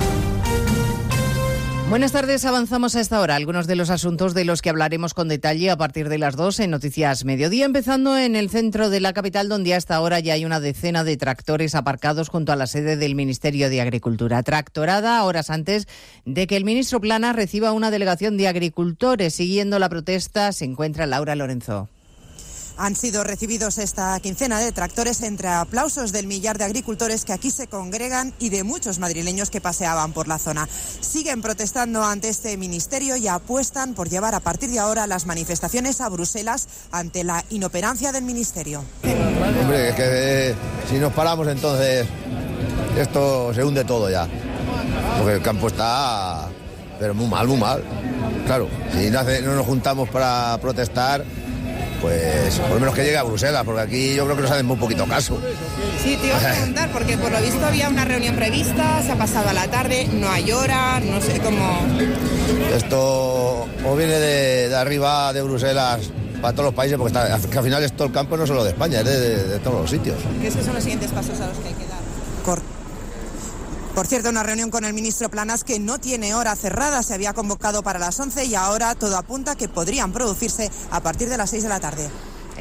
Speaker 16: Buenas tardes, avanzamos a esta hora. Algunos de los asuntos de los que hablaremos con detalle a partir de las dos en Noticias Mediodía, empezando en el centro de la capital, donde hasta ahora ya hay una decena de tractores aparcados junto a la sede del Ministerio de Agricultura. Tractorada horas antes de que el ministro Plana reciba una delegación de agricultores. Siguiendo la protesta se encuentra Laura Lorenzo.
Speaker 17: Han sido recibidos esta quincena de tractores entre aplausos del millar de agricultores que aquí se congregan y de muchos madrileños que paseaban por la zona. Siguen protestando ante este ministerio y apuestan por llevar a partir de ahora las manifestaciones a Bruselas ante la inoperancia del ministerio.
Speaker 18: Hombre, es que eh, si nos paramos entonces esto se hunde todo ya. Porque el campo está, pero muy mal, muy mal. Claro, si no, no nos juntamos para protestar, pues por lo menos que llegue a Bruselas, porque aquí yo creo que nos hacen muy poquito caso.
Speaker 19: Sí, te iba a preguntar, porque por lo visto había una reunión prevista, se ha pasado a la tarde, no hay hora, no sé cómo...
Speaker 18: Esto o viene de, arriba de Bruselas para todos los países, porque está, que al final es todo el campo no solo de España, es de, todos los sitios.
Speaker 19: ¿Qué son los siguientes pasos a los que hay que dar?
Speaker 17: Por cierto, una reunión con el ministro Planas que no tiene hora cerrada, se había convocado para las 11 y ahora todo apunta que podrían producirse a partir de las 6 de la tarde.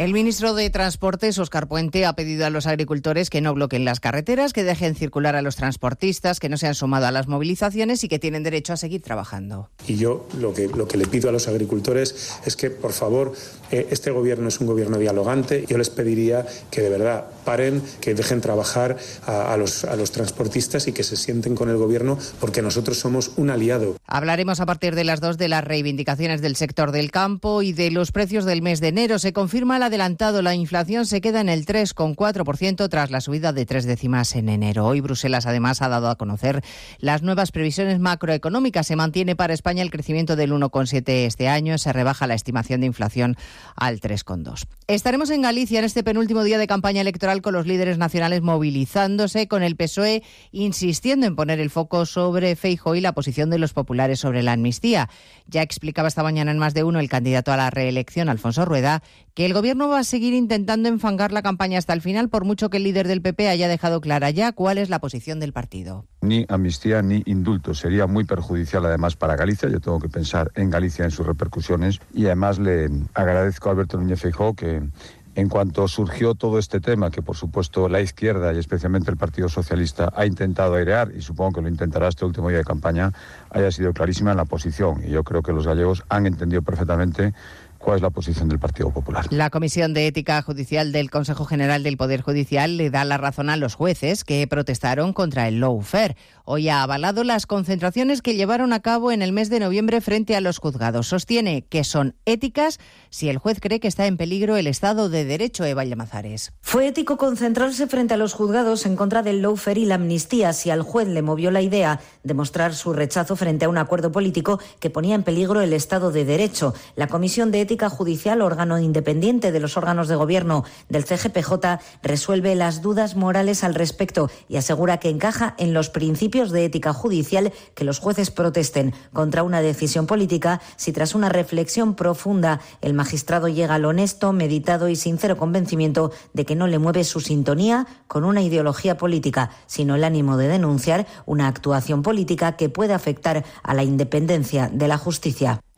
Speaker 16: El ministro de Transportes, Oscar Puente, ha pedido a los agricultores que no bloqueen las carreteras, que dejen circular a los transportistas, que no se han sumado a las movilizaciones y que tienen derecho a seguir trabajando.
Speaker 20: Y yo lo que, lo que le pido a los agricultores es que, por favor, eh, este gobierno es un gobierno dialogante. Yo les pediría que de verdad paren, que dejen trabajar a, los, a los transportistas y que se sienten con el gobierno porque nosotros somos un aliado.
Speaker 16: Hablaremos a partir de las dos de las reivindicaciones del sector del campo y de los precios del mes de enero. Se confirma el adelantado. La inflación se queda en el 3,4% tras la subida de tres décimas en enero. Hoy Bruselas además ha dado a conocer las nuevas previsiones macroeconómicas. Se mantiene para España el crecimiento del 1,7 este año. Se rebaja la estimación de inflación al 3,2. Estaremos en Galicia en este penúltimo día de campaña electoral con los líderes nacionales movilizándose, con el PSOE insistiendo en poner el foco sobre Feijo y la posición de los populares sobre la amnistía. Ya explicaba esta mañana en más de uno el candidato a la reelección, Alfonso Rueda, que el gobierno va a seguir intentando enfangar la campaña hasta el final, por mucho que el líder del PP haya dejado clara ya cuál es la posición del partido.
Speaker 21: Ni amnistía ni indulto. Sería muy perjudicial además para Galicia. Yo tengo que pensar en Galicia, en sus repercusiones. Y además le agradezco a Alberto Núñez Feijóo que en cuanto surgió todo este tema, que por supuesto la izquierda y especialmente el Partido Socialista ha intentado airear, y supongo que lo intentará este último día de campaña, haya sido clarísima en la posición. Y yo creo que los gallegos han entendido perfectamente cuál es la posición del Partido Popular.
Speaker 16: La Comisión de Ética Judicial del Consejo General del Poder Judicial le da la razón a los jueces que protestaron contra el lawfare. Hoy ha avalado las concentraciones que llevaron a cabo en el mes de noviembre frente a los juzgados. Sostiene que son éticas si el juez cree que está en peligro el Estado de Derecho, Eva Llamazares.
Speaker 22: Fue ético concentrarse frente a los juzgados en contra del lawfare y la amnistía si al juez le movió la idea de mostrar su rechazo frente a un acuerdo político que ponía en peligro el Estado de Derecho. La Comisión de Ética Judicial, órgano independiente de los órganos de gobierno del CGPJ, resuelve las dudas morales al respecto y asegura que encaja en los principios de ética judicial que los jueces protesten contra una decisión política si tras una reflexión profunda el magistrado llega al honesto, meditado y sincero convencimiento de que no le mueve su sintonía con una ideología política, sino el ánimo de denunciar una actuación política que puede afectar a la independencia de la justicia.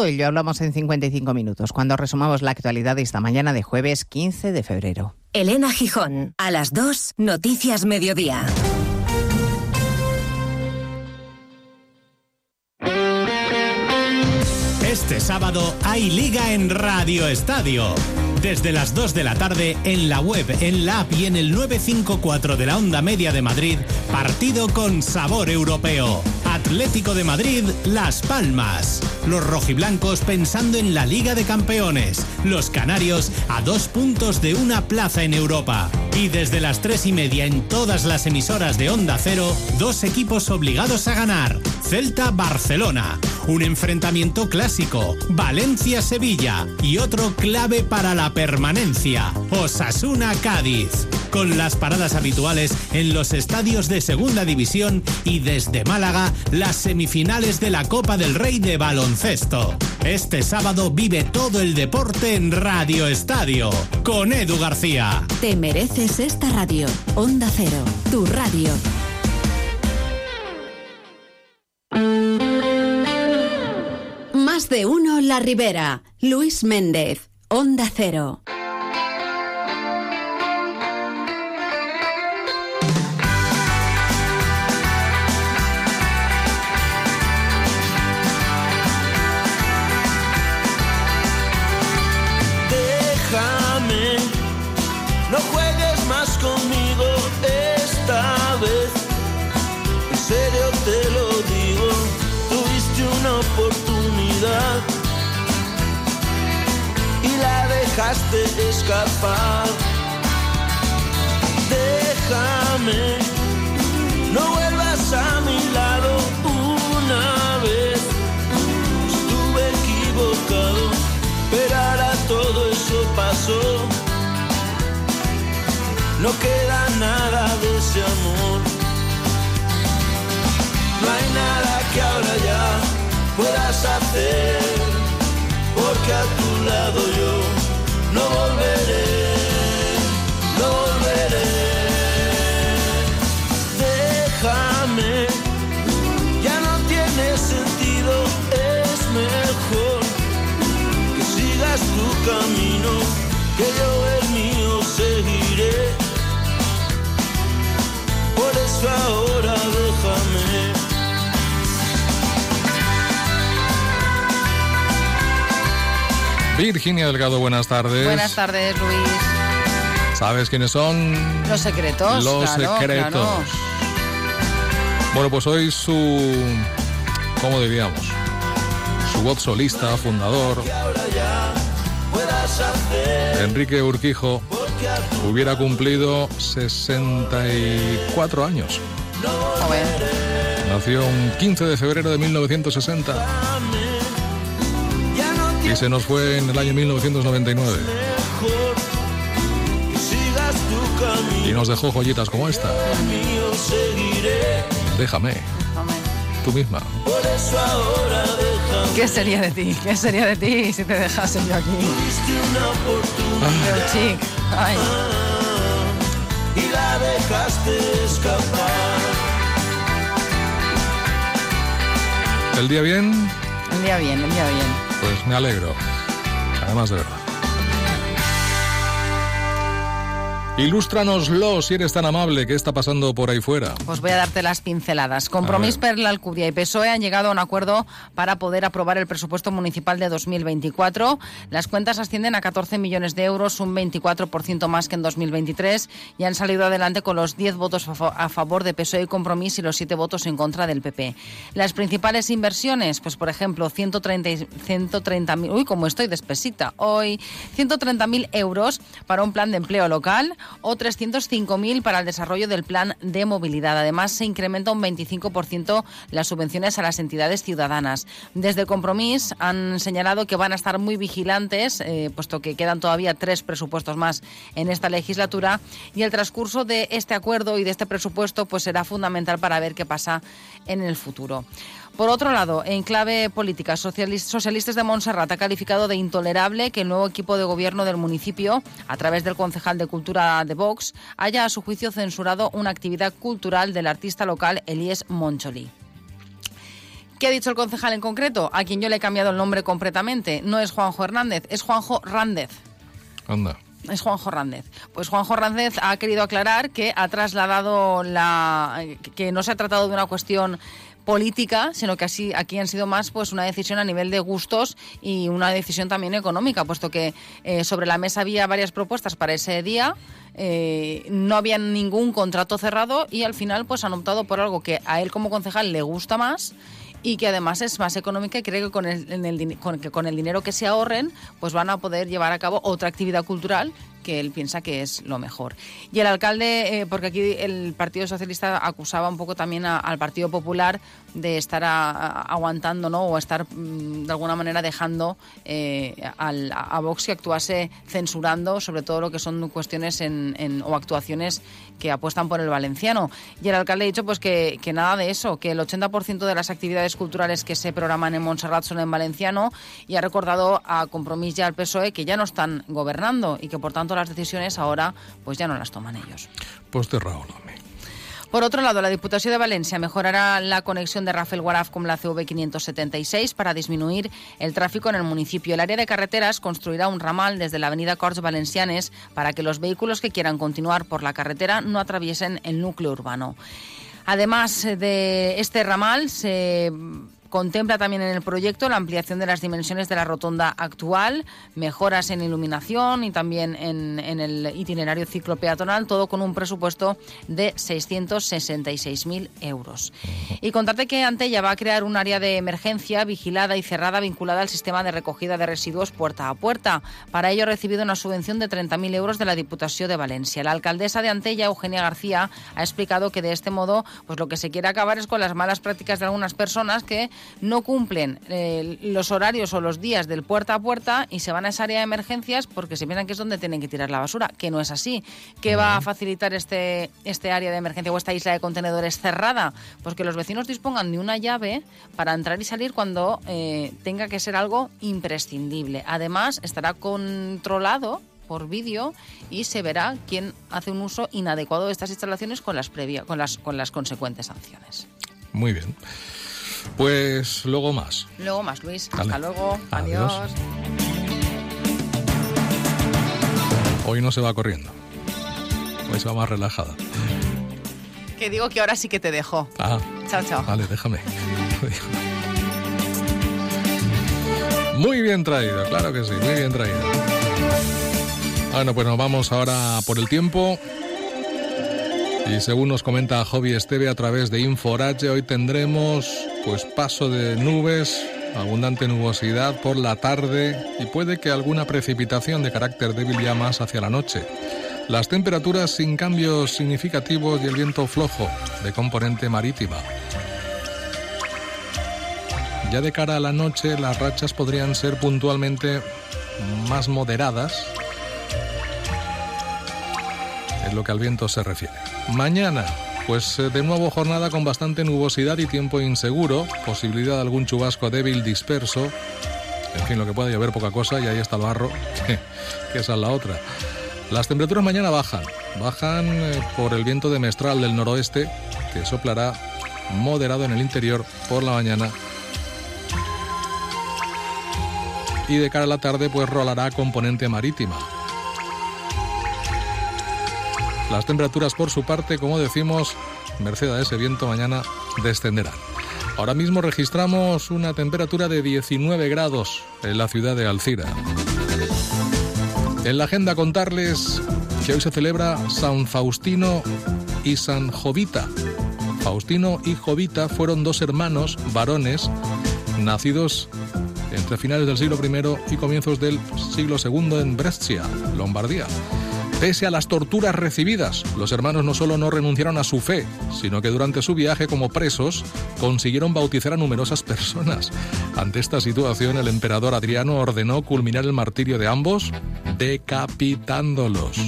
Speaker 23: todo ello hablamos en 55 minutos, cuando resumamos la actualidad de esta mañana de jueves 15 de febrero.
Speaker 24: Elena Gijón, a las 2, Noticias Mediodía.
Speaker 25: Este sábado hay liga en Radio Estadio. Desde las 2 de la tarde en la web, en la app y en el 954 de la Onda Media de Madrid, partido con sabor europeo. Atlético de Madrid, Las Palmas. Los rojiblancos pensando en la Liga de Campeones. Los canarios a dos puntos de una plaza en Europa. Y desde las tres y media en todas las emisoras de Onda Cero, dos equipos obligados a ganar. Celta Barcelona. Un enfrentamiento clásico. Valencia-Sevilla. Y otro clave para la permanencia. Osasuna Cádiz. Con las paradas habituales en los estadios de Segunda División y desde Málaga las semifinales de la Copa del Rey de baloncesto. Este sábado vive todo el deporte en Radio Estadio con Edu García.
Speaker 24: Te mereces esta radio. Onda Cero, tu radio. Más de uno La Ribera. Luis Méndez. Onda Cero.
Speaker 26: Dejaste escapar. Déjame, no vuelvas a mi lado una vez. Estuve equivocado, pero ahora todo eso pasó. No queda nada de ese amor. No hay nada que ahora ya puedas hacer, porque a tu lado yo no volveré, no volveré. Déjame, ya no tiene sentido, es mejor que sigas tu camino, que yo el mío seguiré. Por eso ahora déjame.
Speaker 2: Virginia Delgado, buenas tardes.
Speaker 23: Buenas tardes, Luis.
Speaker 2: ¿Sabes quiénes son?
Speaker 23: Los secretos.
Speaker 2: Los
Speaker 23: claro,
Speaker 2: secretos.
Speaker 23: claro.
Speaker 2: Bueno, pues hoy su. ¿Cómo diríamos? Su voz solista, fundador, Enrique Urquijo, hubiera cumplido 64 años. Nació un 15 de febrero de 1960 y se nos fue en el año 1999.
Speaker 26: Que sigas tu camino,
Speaker 2: Y nos dejó joyitas como esta. Déjame. Tú misma.
Speaker 23: ¿Qué sería de ti? ¿Qué sería de ti si te dejase yo aquí?
Speaker 26: Tuviste una oportunidad
Speaker 23: Pero, chic, ay.
Speaker 26: y la dejaste escapar.
Speaker 2: ¿El día bien?
Speaker 23: El día bien, el día bien.
Speaker 2: Pues me alegro. Además de verdad. Ilústranoslo si eres tan amable. ¿Qué está pasando por ahí fuera?
Speaker 23: Pues voy a darte las pinceladas. Compromís per la Alcudia y PSOE han llegado a un acuerdo para poder aprobar el presupuesto municipal de 2024. Las cuentas ascienden a 14 millones de euros, un 24% más que en 2023, y han salido adelante con los 10 votos a fa- a favor de PSOE y Compromís y los 7 votos en contra del PP. Las principales inversiones, pues por ejemplo, 130, y- 130.000, uy, como estoy despesita hoy, 130.000 euros para un plan de empleo local o 305.000 para el desarrollo del plan de movilidad. Además, se incrementa un 25% las subvenciones a las entidades ciudadanas. Desde Compromís han señalado que van a estar muy vigilantes, eh, puesto que quedan todavía tres presupuestos más en esta legislatura, y el transcurso de este acuerdo y de este presupuesto pues será fundamental para ver qué pasa en el futuro. Por otro lado, en clave política, Socialis- Socialistas de Montserrat ha calificado de intolerable que el nuevo equipo de gobierno del municipio, a través del concejal de Cultura de Vox, haya a su juicio censurado una actividad cultural del artista local Elías Moncholi. ¿Qué ha dicho el concejal en concreto? A quien yo le he cambiado el nombre completamente. No es Juanjo Hernández, es Juanjo Rández.
Speaker 2: Anda.
Speaker 23: Es Juanjo Rández. Pues Juanjo Rández ha querido aclarar que ha trasladado la. que no se ha tratado de una cuestión política, sino que así aquí han sido más pues una decisión a nivel de gustos y una decisión también económica, puesto que eh, sobre la mesa había varias propuestas para ese día. Eh, no había ningún contrato cerrado y al final pues han optado por algo que a él como concejal le gusta más y que además es más económica y creo que con el, en el, que con el dinero que se ahorren pues van a poder llevar a cabo otra actividad cultural que él piensa que es lo mejor. Y el alcalde, eh, porque aquí el Partido Socialista acusaba un poco también a, al Partido Popular de estar aguantando ¿no? o estar mm, de alguna manera dejando eh, al, a Vox que actuase censurando sobre todo lo que son cuestiones en, o actuaciones que apuestan por el valenciano. Y el alcalde ha dicho pues que, que nada de eso, que el 80% de las actividades culturales que se programan en Montserrat son en valenciano y ha recordado a Compromís y al PSOE que ya no están gobernando y que por tanto las decisiones ahora pues ya no las toman ellos.
Speaker 2: Pues raó, home.
Speaker 23: Por otro lado, la Diputació de València mejorará la conexión de Rafael Guaraf con la CV 576 para disminuir el tráfico en el municipio. El área de carreteras construirá un ramal desde la avenida Corts Valencianes para que los vehículos que quieran continuar por la carretera no atraviesen el núcleo urbano. Además de este ramal, se Contempla también en el proyecto la ampliación de las dimensiones de la rotonda actual, mejoras en iluminación y también en, el itinerario ciclo peatonal, todo con un presupuesto de 666.000 euros. Y contarte que Antella va a crear un área de emergencia vigilada y cerrada vinculada al sistema de recogida de residuos puerta a puerta. Para ello ha recibido una subvención de 30.000 euros de la Diputación de Valencia. La alcaldesa de Antella, Eugenia García, ha explicado que de este modo pues lo que se quiere acabar es con las malas prácticas de algunas personas que no cumplen eh, los horarios o los días del puerta a puerta y se van a esa área de emergencias porque se piensan que es donde tienen que tirar la basura, que no es así. ¿Qué va a facilitar este, este área de emergencia o esta isla de contenedores cerrada? Pues que los vecinos dispongan de una llave para entrar y salir cuando eh, tenga que ser algo imprescindible. Además, estará controlado por vídeo y se verá quién hace un uso inadecuado de estas instalaciones con las, previa, con las, con las consecuentes sanciones.
Speaker 2: Muy bien. Pues luego más.
Speaker 23: Luego más, Luis. Hasta luego.
Speaker 2: Adiós.
Speaker 23: Adiós.
Speaker 2: Hoy no se va corriendo. Hoy se va más relajada.
Speaker 23: Que digo que ahora sí que te dejo.
Speaker 2: Ah,
Speaker 23: Chao, chao.
Speaker 2: vale, déjame. Muy bien traído, claro que sí, muy bien traído. Bueno, pues nos vamos ahora por el tiempo. Y según nos comenta Hobby Esteve a través de Inforage, hoy tendremos pues paso de nubes, abundante nubosidad por la tarde y puede que alguna precipitación de carácter débil ya más hacia la noche. Las temperaturas sin cambios significativos y el viento flojo de componente marítima. Ya de cara a la noche las rachas podrían ser puntualmente más moderadas en lo que al viento se refiere. Mañana, pues eh, de nuevo jornada con bastante nubosidad y tiempo inseguro, posibilidad de algún chubasco débil disperso, en fin, lo que pueda llover poca cosa y ahí está el barro, que, esa es la otra. Las temperaturas mañana bajan, bajan eh, por el viento de mestral del noroeste, que soplará moderado en el interior por la mañana y de cara a la tarde pues rolará componente marítima. Las temperaturas por su parte, como decimos, merced a ese viento mañana descenderán. Ahora mismo registramos una temperatura de 19 grados en la ciudad de Alcira. En la agenda contarles que hoy se celebra San Faustino y San Jovita. Faustino y Jovita fueron dos hermanos varones nacidos entre finales del siglo I y comienzos del siglo II en Brescia, Lombardía. Pese a las torturas recibidas, los hermanos no solo no renunciaron a su fe, sino que durante su viaje como presos consiguieron bautizar a numerosas personas. Ante esta situación, el emperador Adriano ordenó culminar el martirio de ambos decapitándolos.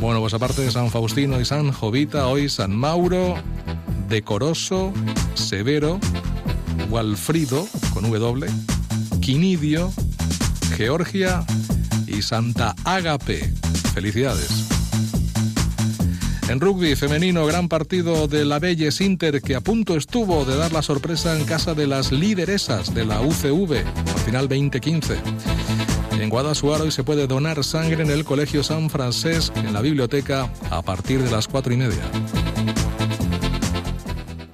Speaker 2: Bueno, pues aparte de San Faustino y San Jovita, hoy San Mauro, Decoroso, Severo, Walfrido, con W, Quinidio, Georgia y Santa Ágape. Felicidades. En rugby femenino, gran partido de la Belles Inter que a punto estuvo de dar la sorpresa en casa de las lideresas de la UCV, al final 20-15. En Guadalajara hoy se puede donar sangre en el Colegio San Francés, en la biblioteca, a partir de las cuatro y media.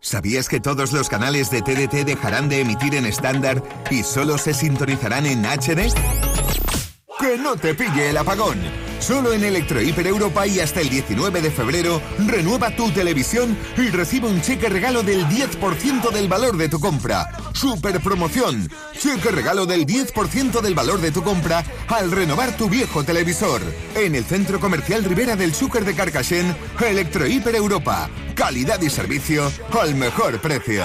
Speaker 27: ¿Sabías que todos los canales de TDT dejarán de emitir en estándar y solo se sintonizarán en HD? Que no te pille el apagón. Solo en Electro Hiper Europa y hasta el 19 de febrero, renueva tu televisión y recibe un cheque regalo del 10% del valor de tu compra. Super promoción. Cheque regalo del 10% del valor de tu compra al renovar tu viejo televisor. En el Centro Comercial Rivera del Zúcar de Carcassén, Electro Hiper Europa. Calidad y servicio al mejor precio.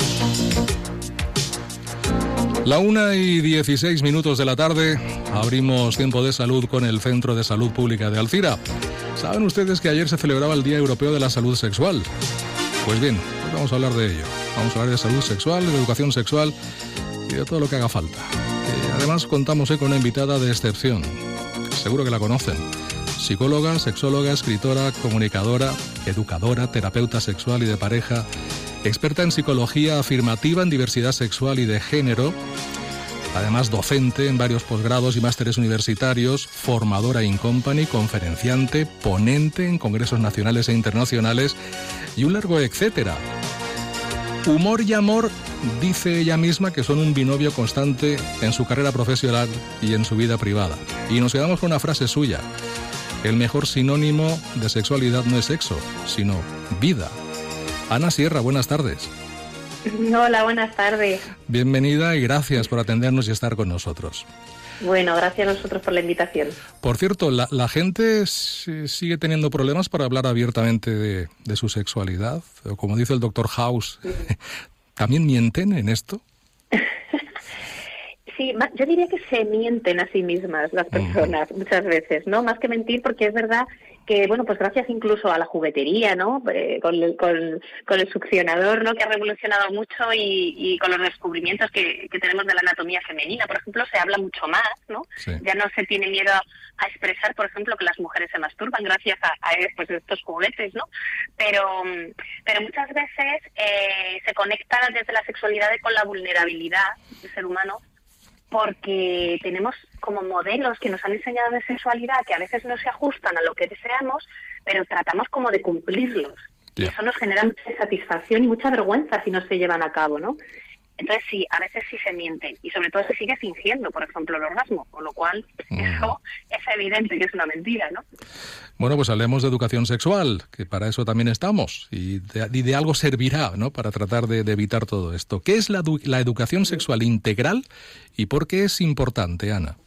Speaker 2: La una y 16 minutos de la tarde abrimos tiempo de salud con el Centro de Salud Pública de Alcira. Saben ustedes que ayer se celebraba el Día Europeo de la Salud Sexual. Pues bien, hoy vamos a hablar de ello. Vamos a hablar de salud sexual, de educación sexual y de todo lo que haga falta. Eh, además contamos con una invitada de excepción. Seguro que la conocen. Psicóloga, sexóloga, escritora, comunicadora, educadora, terapeuta sexual y de pareja experta en psicología afirmativa en diversidad sexual y de género, además docente en varios posgrados y másteres universitarios, formadora in company, conferenciante, ponente en congresos nacionales e internacionales y un largo etcétera. Humor y amor, dice ella misma que son un binomio constante en su carrera profesional y en su vida privada. Y nos quedamos con una frase suya. El mejor sinónimo de sexualidad no es sexo, sino vida. Ana Sierra, buenas tardes.
Speaker 28: Hola, buenas tardes.
Speaker 2: Bienvenida y gracias por atendernos y estar con nosotros.
Speaker 28: Bueno, gracias a nosotros por la invitación.
Speaker 2: Por cierto, la, la gente sigue teniendo problemas para hablar abiertamente de, de su sexualidad. O como dice el doctor House, ¿también mienten en esto?
Speaker 28: Sí, yo diría que se mienten a sí mismas las personas muchas veces, ¿no? Más que mentir, porque es verdad que, bueno, pues gracias incluso a la juguetería, ¿no? Eh, con, el, con, con, el succionador, ¿no? Que ha revolucionado mucho y, y con los descubrimientos que, que, tenemos de la anatomía femenina, por ejemplo, se habla mucho más, ¿no? Sí. Ya no se tiene miedo a expresar, por ejemplo, que las mujeres se masturban gracias a, a pues, estos juguetes, ¿no? Pero, pero muchas veces eh, se conecta desde la sexualidad con la vulnerabilidad del ser humano porque tenemos como modelos que nos han enseñado de sexualidad que a veces no se ajustan a lo que deseamos, pero tratamos como de cumplirlos. Y eso nos genera mucha satisfacción y mucha vergüenza si no se llevan a cabo, ¿no? Entonces sí, a veces sí se mienten y sobre todo se sigue fingiendo, por ejemplo, el orgasmo, con lo cual eso es evidente que es una mentira, ¿no?
Speaker 2: Bueno, pues hablemos de educación sexual, que para eso también estamos y de, y de algo servirá, ¿no? Para tratar de, de, evitar todo esto. ¿Qué es la, la educación sexual integral y por qué es importante, Ana?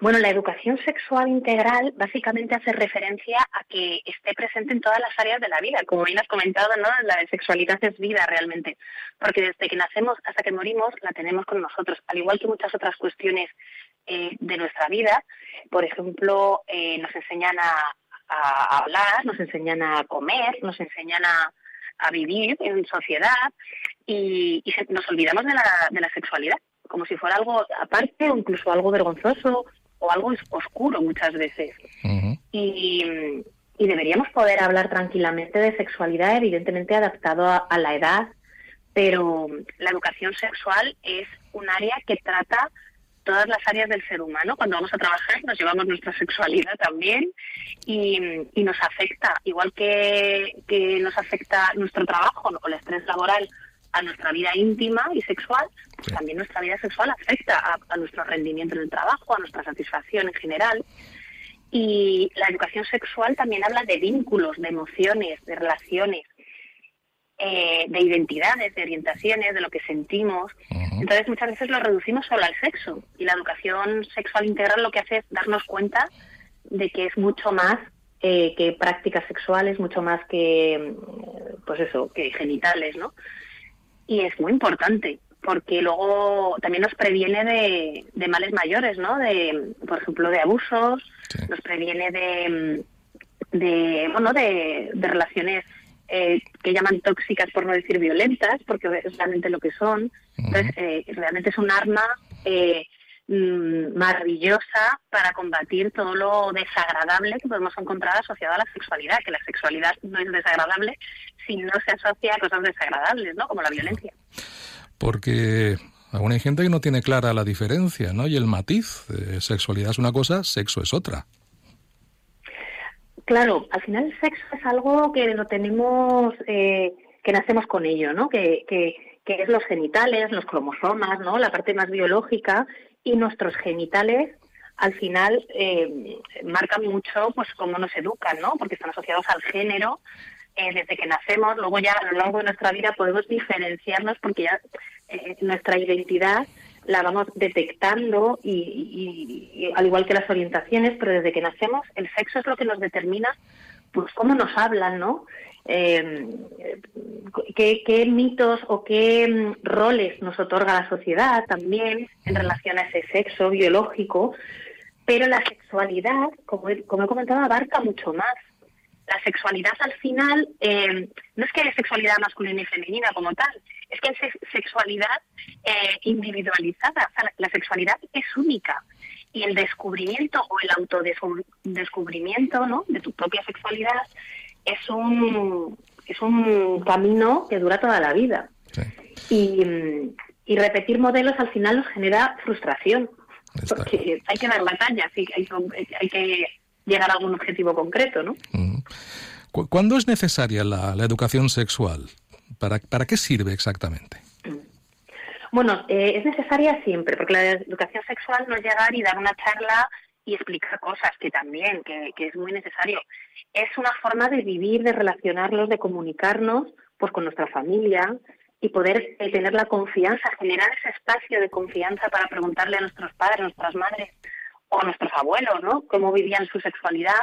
Speaker 28: Bueno, la educación sexual integral básicamente hace referencia a que esté presente en todas las áreas de la vida. Como bien has comentado, ¿no? La sexualidad es vida realmente, porque desde que nacemos hasta que morimos la tenemos con nosotros, al igual que muchas otras cuestiones eh, de nuestra vida. Por ejemplo, eh, nos enseñan a, hablar, nos enseñan a comer, nos enseñan a, a vivir en sociedad y, nos olvidamos de la, de la sexualidad como si fuera algo aparte o incluso algo vergonzoso o algo oscuro muchas veces. Uh -huh. y, y, deberíamos poder hablar tranquilamente de sexualidad, evidentemente adaptado a, a, la edad, pero la educación sexual es un área que trata todas las áreas del ser humano. Cuando vamos a trabajar nos llevamos nuestra sexualidad también y, y nos afecta, igual que, que nos afecta nuestro trabajo o el estrés laboral a nuestra vida íntima y sexual, pues también nuestra vida sexual afecta a, a nuestro rendimiento en el trabajo, a nuestra satisfacción en general. Y la educación sexual también habla de vínculos, de emociones, de relaciones, eh, de identidades, de orientaciones, de lo que sentimos. Entonces muchas veces lo reducimos solo al sexo. Y la educación sexual integral lo que hace es darnos cuenta de que es mucho más eh, que prácticas sexuales, mucho más que, pues eso, que genitales, ¿no? Y es muy importante porque luego también nos previene de, de males mayores, ¿no? De, por ejemplo, de abusos, nos previene de, de bueno, de, de relaciones eh, que llaman tóxicas por no decir violentas, porque es realmente lo que son. Entonces, eh, realmente es un arma eh, mm, maravillosa para combatir todo lo desagradable que podemos encontrar asociado a la sexualidad, que la sexualidad no es desagradable si no se asocia a cosas desagradables, ¿no? Como la violencia.
Speaker 2: Porque aún hay gente que no tiene clara la diferencia, ¿no? Y el matiz. sexualidad es una cosa, sexo es otra.
Speaker 28: Claro, al final el sexo es algo que lo tenemos, eh, que nacemos con ello, ¿no? Que, que, que, es los genitales, los cromosomas, ¿no? La parte más biológica y nuestros genitales al final eh, marcan mucho, pues cómo nos educan, ¿no? Porque están asociados al género eh, desde que nacemos. Luego ya a lo largo de nuestra vida podemos diferenciarnos porque ya eh, nuestra identidad la vamos detectando y, al igual que las orientaciones, pero desde que nacemos el sexo es lo que nos determina pues cómo nos hablan, ¿no? Eh, qué, mitos o qué mm, roles nos otorga la sociedad también en relación a ese sexo biológico, pero la sexualidad, como como he comentado, abarca mucho más la sexualidad al final eh, no es que haya sexualidad masculina y femenina como tal, es que hay sexualidad eh, individualizada, la, sexualidad es única y el descubrimiento o el autodescubrimiento ¿no? de tu propia sexualidad es un, es un camino que dura toda la vida. Y, y, repetir modelos al final nos genera frustración, porque hay que dar batalla, hay, hay que llegar a algún objetivo concreto, ¿no?
Speaker 2: ¿Cuándo es necesaria la, educación sexual? ¿Para, ¿Para qué sirve exactamente?
Speaker 28: Bueno, eh, es necesaria siempre, porque la educación sexual no es llegar y dar una charla y explicar cosas, que también, que, es muy necesario. Es una forma de vivir, de relacionarnos, de comunicarnos pues con nuestra familia y poder eh, tener la confianza, generar ese espacio de confianza para preguntarle a nuestros padres, a nuestras madres, o nuestros abuelos, ¿no? Cómo vivían su sexualidad,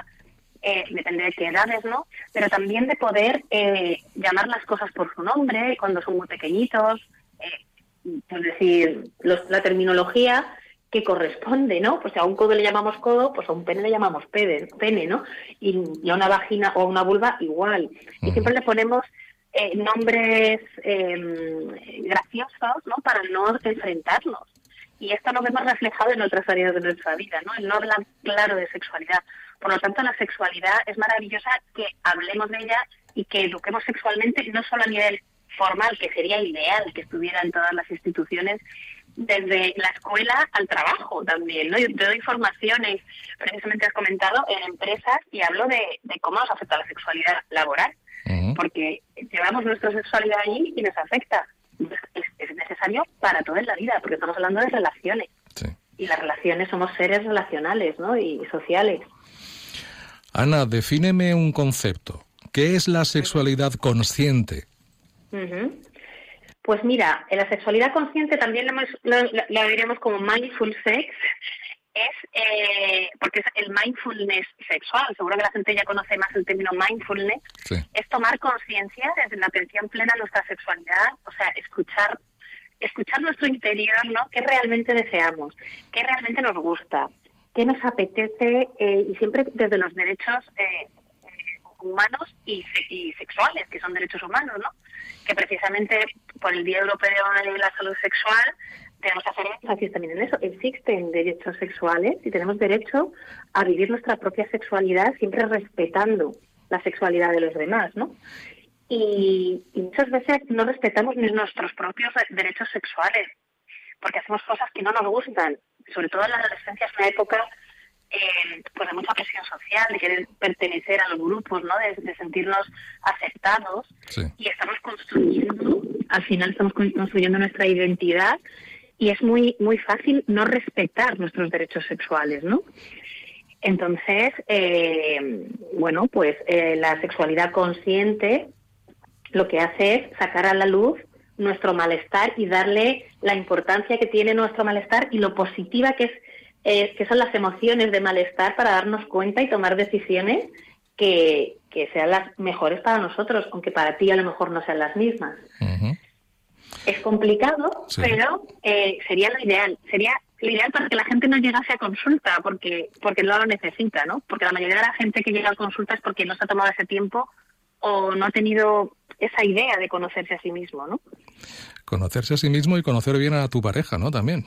Speaker 28: eh, depende de qué edades, ¿no? Pero también de poder eh, llamar las cosas por su nombre cuando son muy pequeñitos, eh, es decir, la terminología que corresponde, ¿no? Pues si a un codo le llamamos codo, pues a un pene le llamamos pene, pene ¿no? Y, y a una vagina o a una vulva igual. Y siempre le ponemos eh, nombres em, graciosos, ¿no? Para no enfrentarnos y esto lo vemos reflejado en otras áreas de nuestra vida, ¿no? El no hablar claro de sexualidad. Por lo tanto, la sexualidad es maravillosa que hablemos de ella y que eduquemos sexualmente, no solo a nivel formal, que sería ideal que estuviera en todas las instituciones, desde la escuela al trabajo también, ¿no? Yo te doy formaciones, precisamente has comentado, en empresas y hablo de, cómo nos afecta la sexualidad laboral, porque llevamos nuestra sexualidad allí y nos afecta es, necesario para toda la vida, porque estamos hablando de relaciones. Y las relaciones somos seres relacionales ¿no? y sociales.
Speaker 2: Ana, defíneme un concepto. ¿Qué es la sexualidad consciente?
Speaker 28: Pues mira, en la sexualidad consciente también lo, lo, diremos como mindful sex, es eh, porque es el mindfulness sexual. Seguro que la gente ya conoce más el término mindfulness. Es tomar conciencia desde la atención plena a nuestra sexualidad, o sea, escuchar escuchar nuestro interior, ¿no? ¿Qué realmente deseamos? ¿Qué realmente nos gusta? ¿Qué nos apetece? Eh, y siempre desde los derechos eh, humanos y, sexuales, que son derechos humanos, ¿no? Que precisamente por el Día Europeo de la Salud Sexual tenemos que hacer énfasis también en eso. Existen derechos sexuales y tenemos derecho a vivir nuestra propia sexualidad siempre respetando la sexualidad de los demás, ¿no? Y, muchas veces no respetamos ni nuestros propios derechos sexuales porque hacemos cosas que no nos gustan. Sobre todo en la adolescencia es una época eh, pues de mucha presión social, de querer pertenecer a los grupos, ¿no? De, sentirnos aceptados. Y estamos construyendo, al final estamos construyendo nuestra identidad y es muy, muy fácil no respetar nuestros derechos sexuales, ¿no? Entonces, eh, bueno, pues eh, la sexualidad consciente lo que hace es sacar a la luz nuestro malestar y darle la importancia que tiene nuestro malestar y lo positiva que es eh, que son las emociones de malestar para darnos cuenta y tomar decisiones que, sean las mejores para nosotros, aunque para ti a lo mejor no sean las mismas. Es complicado, pero eh, sería lo ideal. Sería lo ideal para que la gente no llegase a consulta, porque porque no lo necesita, ¿no? Porque la mayoría de la gente que llega a consulta es porque no se ha tomado ese tiempo o no ha tenido esa idea de conocerse a sí mismo, ¿no?
Speaker 2: Conocerse a sí mismo y conocer bien a tu pareja, ¿no? También.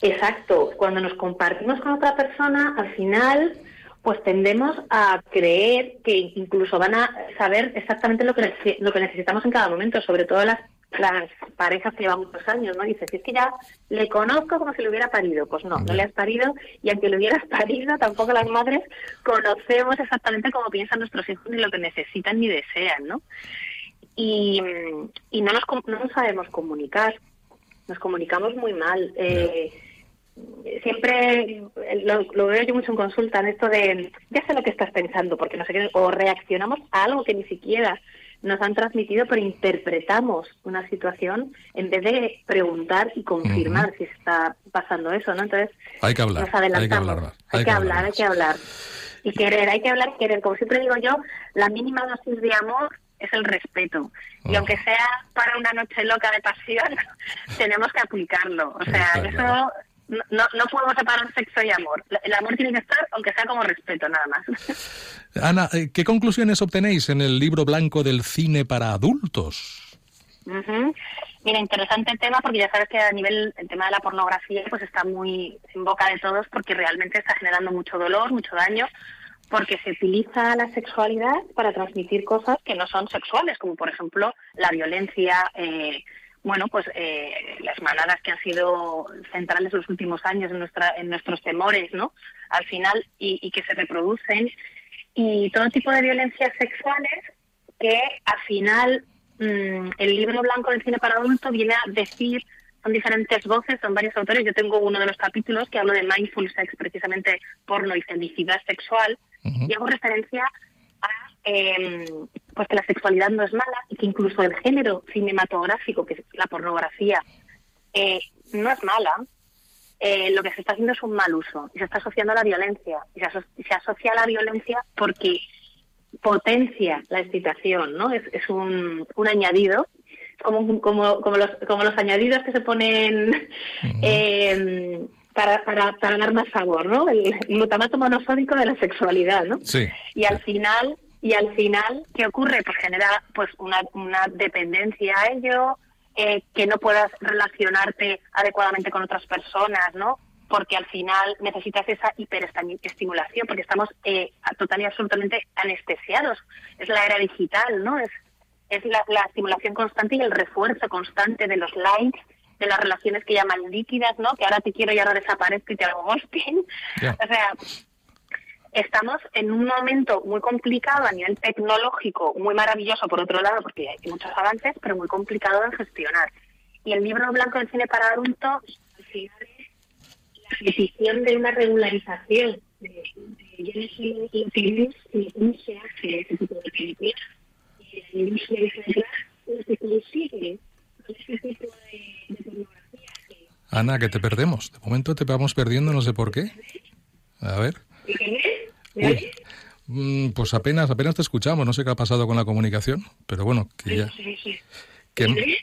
Speaker 28: Exacto. Cuando nos compartimos con otra persona, al final, pues tendemos a creer que incluso van a saber exactamente lo que, lo que necesitamos en cada momento, sobre todo las, las parejas que llevan muchos años, ¿no? Dices, es que ya le conozco como si le hubiera parido. Pues no, no le has parido y aunque le hubieras parido, tampoco las madres conocemos exactamente cómo piensan nuestros hijos ni lo que necesitan ni desean, ¿no? Y, y no, nos, no nos sabemos comunicar, nos comunicamos muy mal. Eh, siempre lo, veo yo mucho en consulta, en esto de, ya sé lo que estás pensando, porque no sé qué, o reaccionamos a algo que ni siquiera nos han transmitido, pero interpretamos una situación en vez de preguntar y confirmar si está pasando eso, ¿no? Entonces,
Speaker 2: hay que hablar,
Speaker 28: hay que hablar, hay, que, hablar, hay que hablar. Y querer, hay que hablar, querer. Como siempre digo yo, la mínima dosis de amor es el respeto. Y aunque sea para una noche loca de pasión, tenemos que aplicarlo. O sea, eso no, no podemos separar sexo y amor. El amor tiene que estar, aunque sea como respeto, nada más.
Speaker 2: Ana, eh, ¿qué conclusiones obtenéis en el libro blanco del cine para adultos?
Speaker 28: Mira, interesante el tema porque ya sabes que a nivel el tema de la pornografía pues está muy en boca de todos porque realmente está generando mucho dolor, mucho daño, porque se utiliza la sexualidad para transmitir cosas que no son sexuales, como por ejemplo la violencia, eh, bueno, pues eh, las manadas que han sido centrales los últimos años en, nuestra, en nuestros temores, ¿no? Al final, y, que se reproducen, y todo tipo de violencias sexuales que al final mm, el libro blanco del cine para adultos viene a decir, son diferentes voces, son varios autores, yo tengo uno de los capítulos que hablo de mindful sex, precisamente porno y felicidad sexual, y hago referencia a eh, pues que la sexualidad no es mala y que incluso el género cinematográfico, que es la pornografía, eh, no es mala, eh, lo que se está haciendo es un mal uso y se está asociando a la violencia. Y se, asocia a la violencia porque potencia la excitación, ¿no? Es, es un, un añadido, como, como, como, los, como los añadidos que se ponen eh, para, para, para dar más sabor, ¿no? El, glutamato monosódico de la sexualidad, ¿no?
Speaker 2: Sí.
Speaker 28: Y al final y al final, ¿qué ocurre? Pues genera pues una, una dependencia a ello, eh, que no puedas relacionarte adecuadamente con otras personas, ¿no? Porque al final necesitas esa hiperestimulación, porque estamos eh, total y absolutamente anestesiados. Es la era digital, ¿no? Es, es la, estimulación constante y el refuerzo constante de los likes, de las relaciones que llaman líquidas, ¿no? Que ahora te quiero y ahora desaparezco y te hago ghosting. O sea, estamos en un momento muy complicado a nivel tecnológico, muy maravilloso por otro lado, porque hay muchos avances, pero muy complicado de gestionar. Y el libro blanco del cine para adultos, la petición de una regularización de, de, y cómo se hace ese tipo de películas. Y se consigue ese tipo de.
Speaker 2: Ana, que te perdemos. De momento te vamos perdiendo, no sé por qué. A ver. Mm, pues apenas, apenas te escuchamos, no sé qué ha pasado con la comunicación, pero bueno, que ya...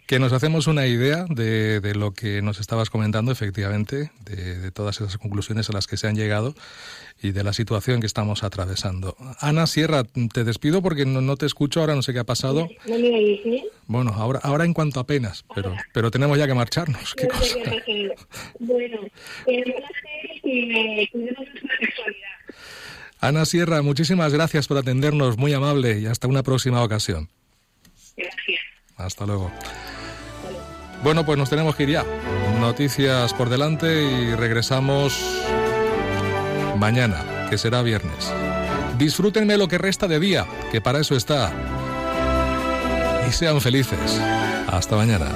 Speaker 2: Que, nos hacemos una idea de, de, lo que nos estabas comentando, efectivamente, de, todas esas conclusiones a las que se han llegado y de la situación que estamos atravesando. Ana Sierra, te despido porque no, te escucho, ahora no sé qué ha pasado. Bueno, ahora, ahora en cuanto apenas, pero, pero tenemos ya que marcharnos. ¿Qué cosa? Bueno, Ana Sierra, muchísimas gracias por atendernos, muy amable y hasta una próxima ocasión.
Speaker 28: Gracias.
Speaker 2: Hasta luego. Bueno, pues nos tenemos que ir ya. Noticias por delante y regresamos mañana, que será viernes. Disfrútenme lo que resta de día, que para eso está. Y sean felices. Hasta mañana.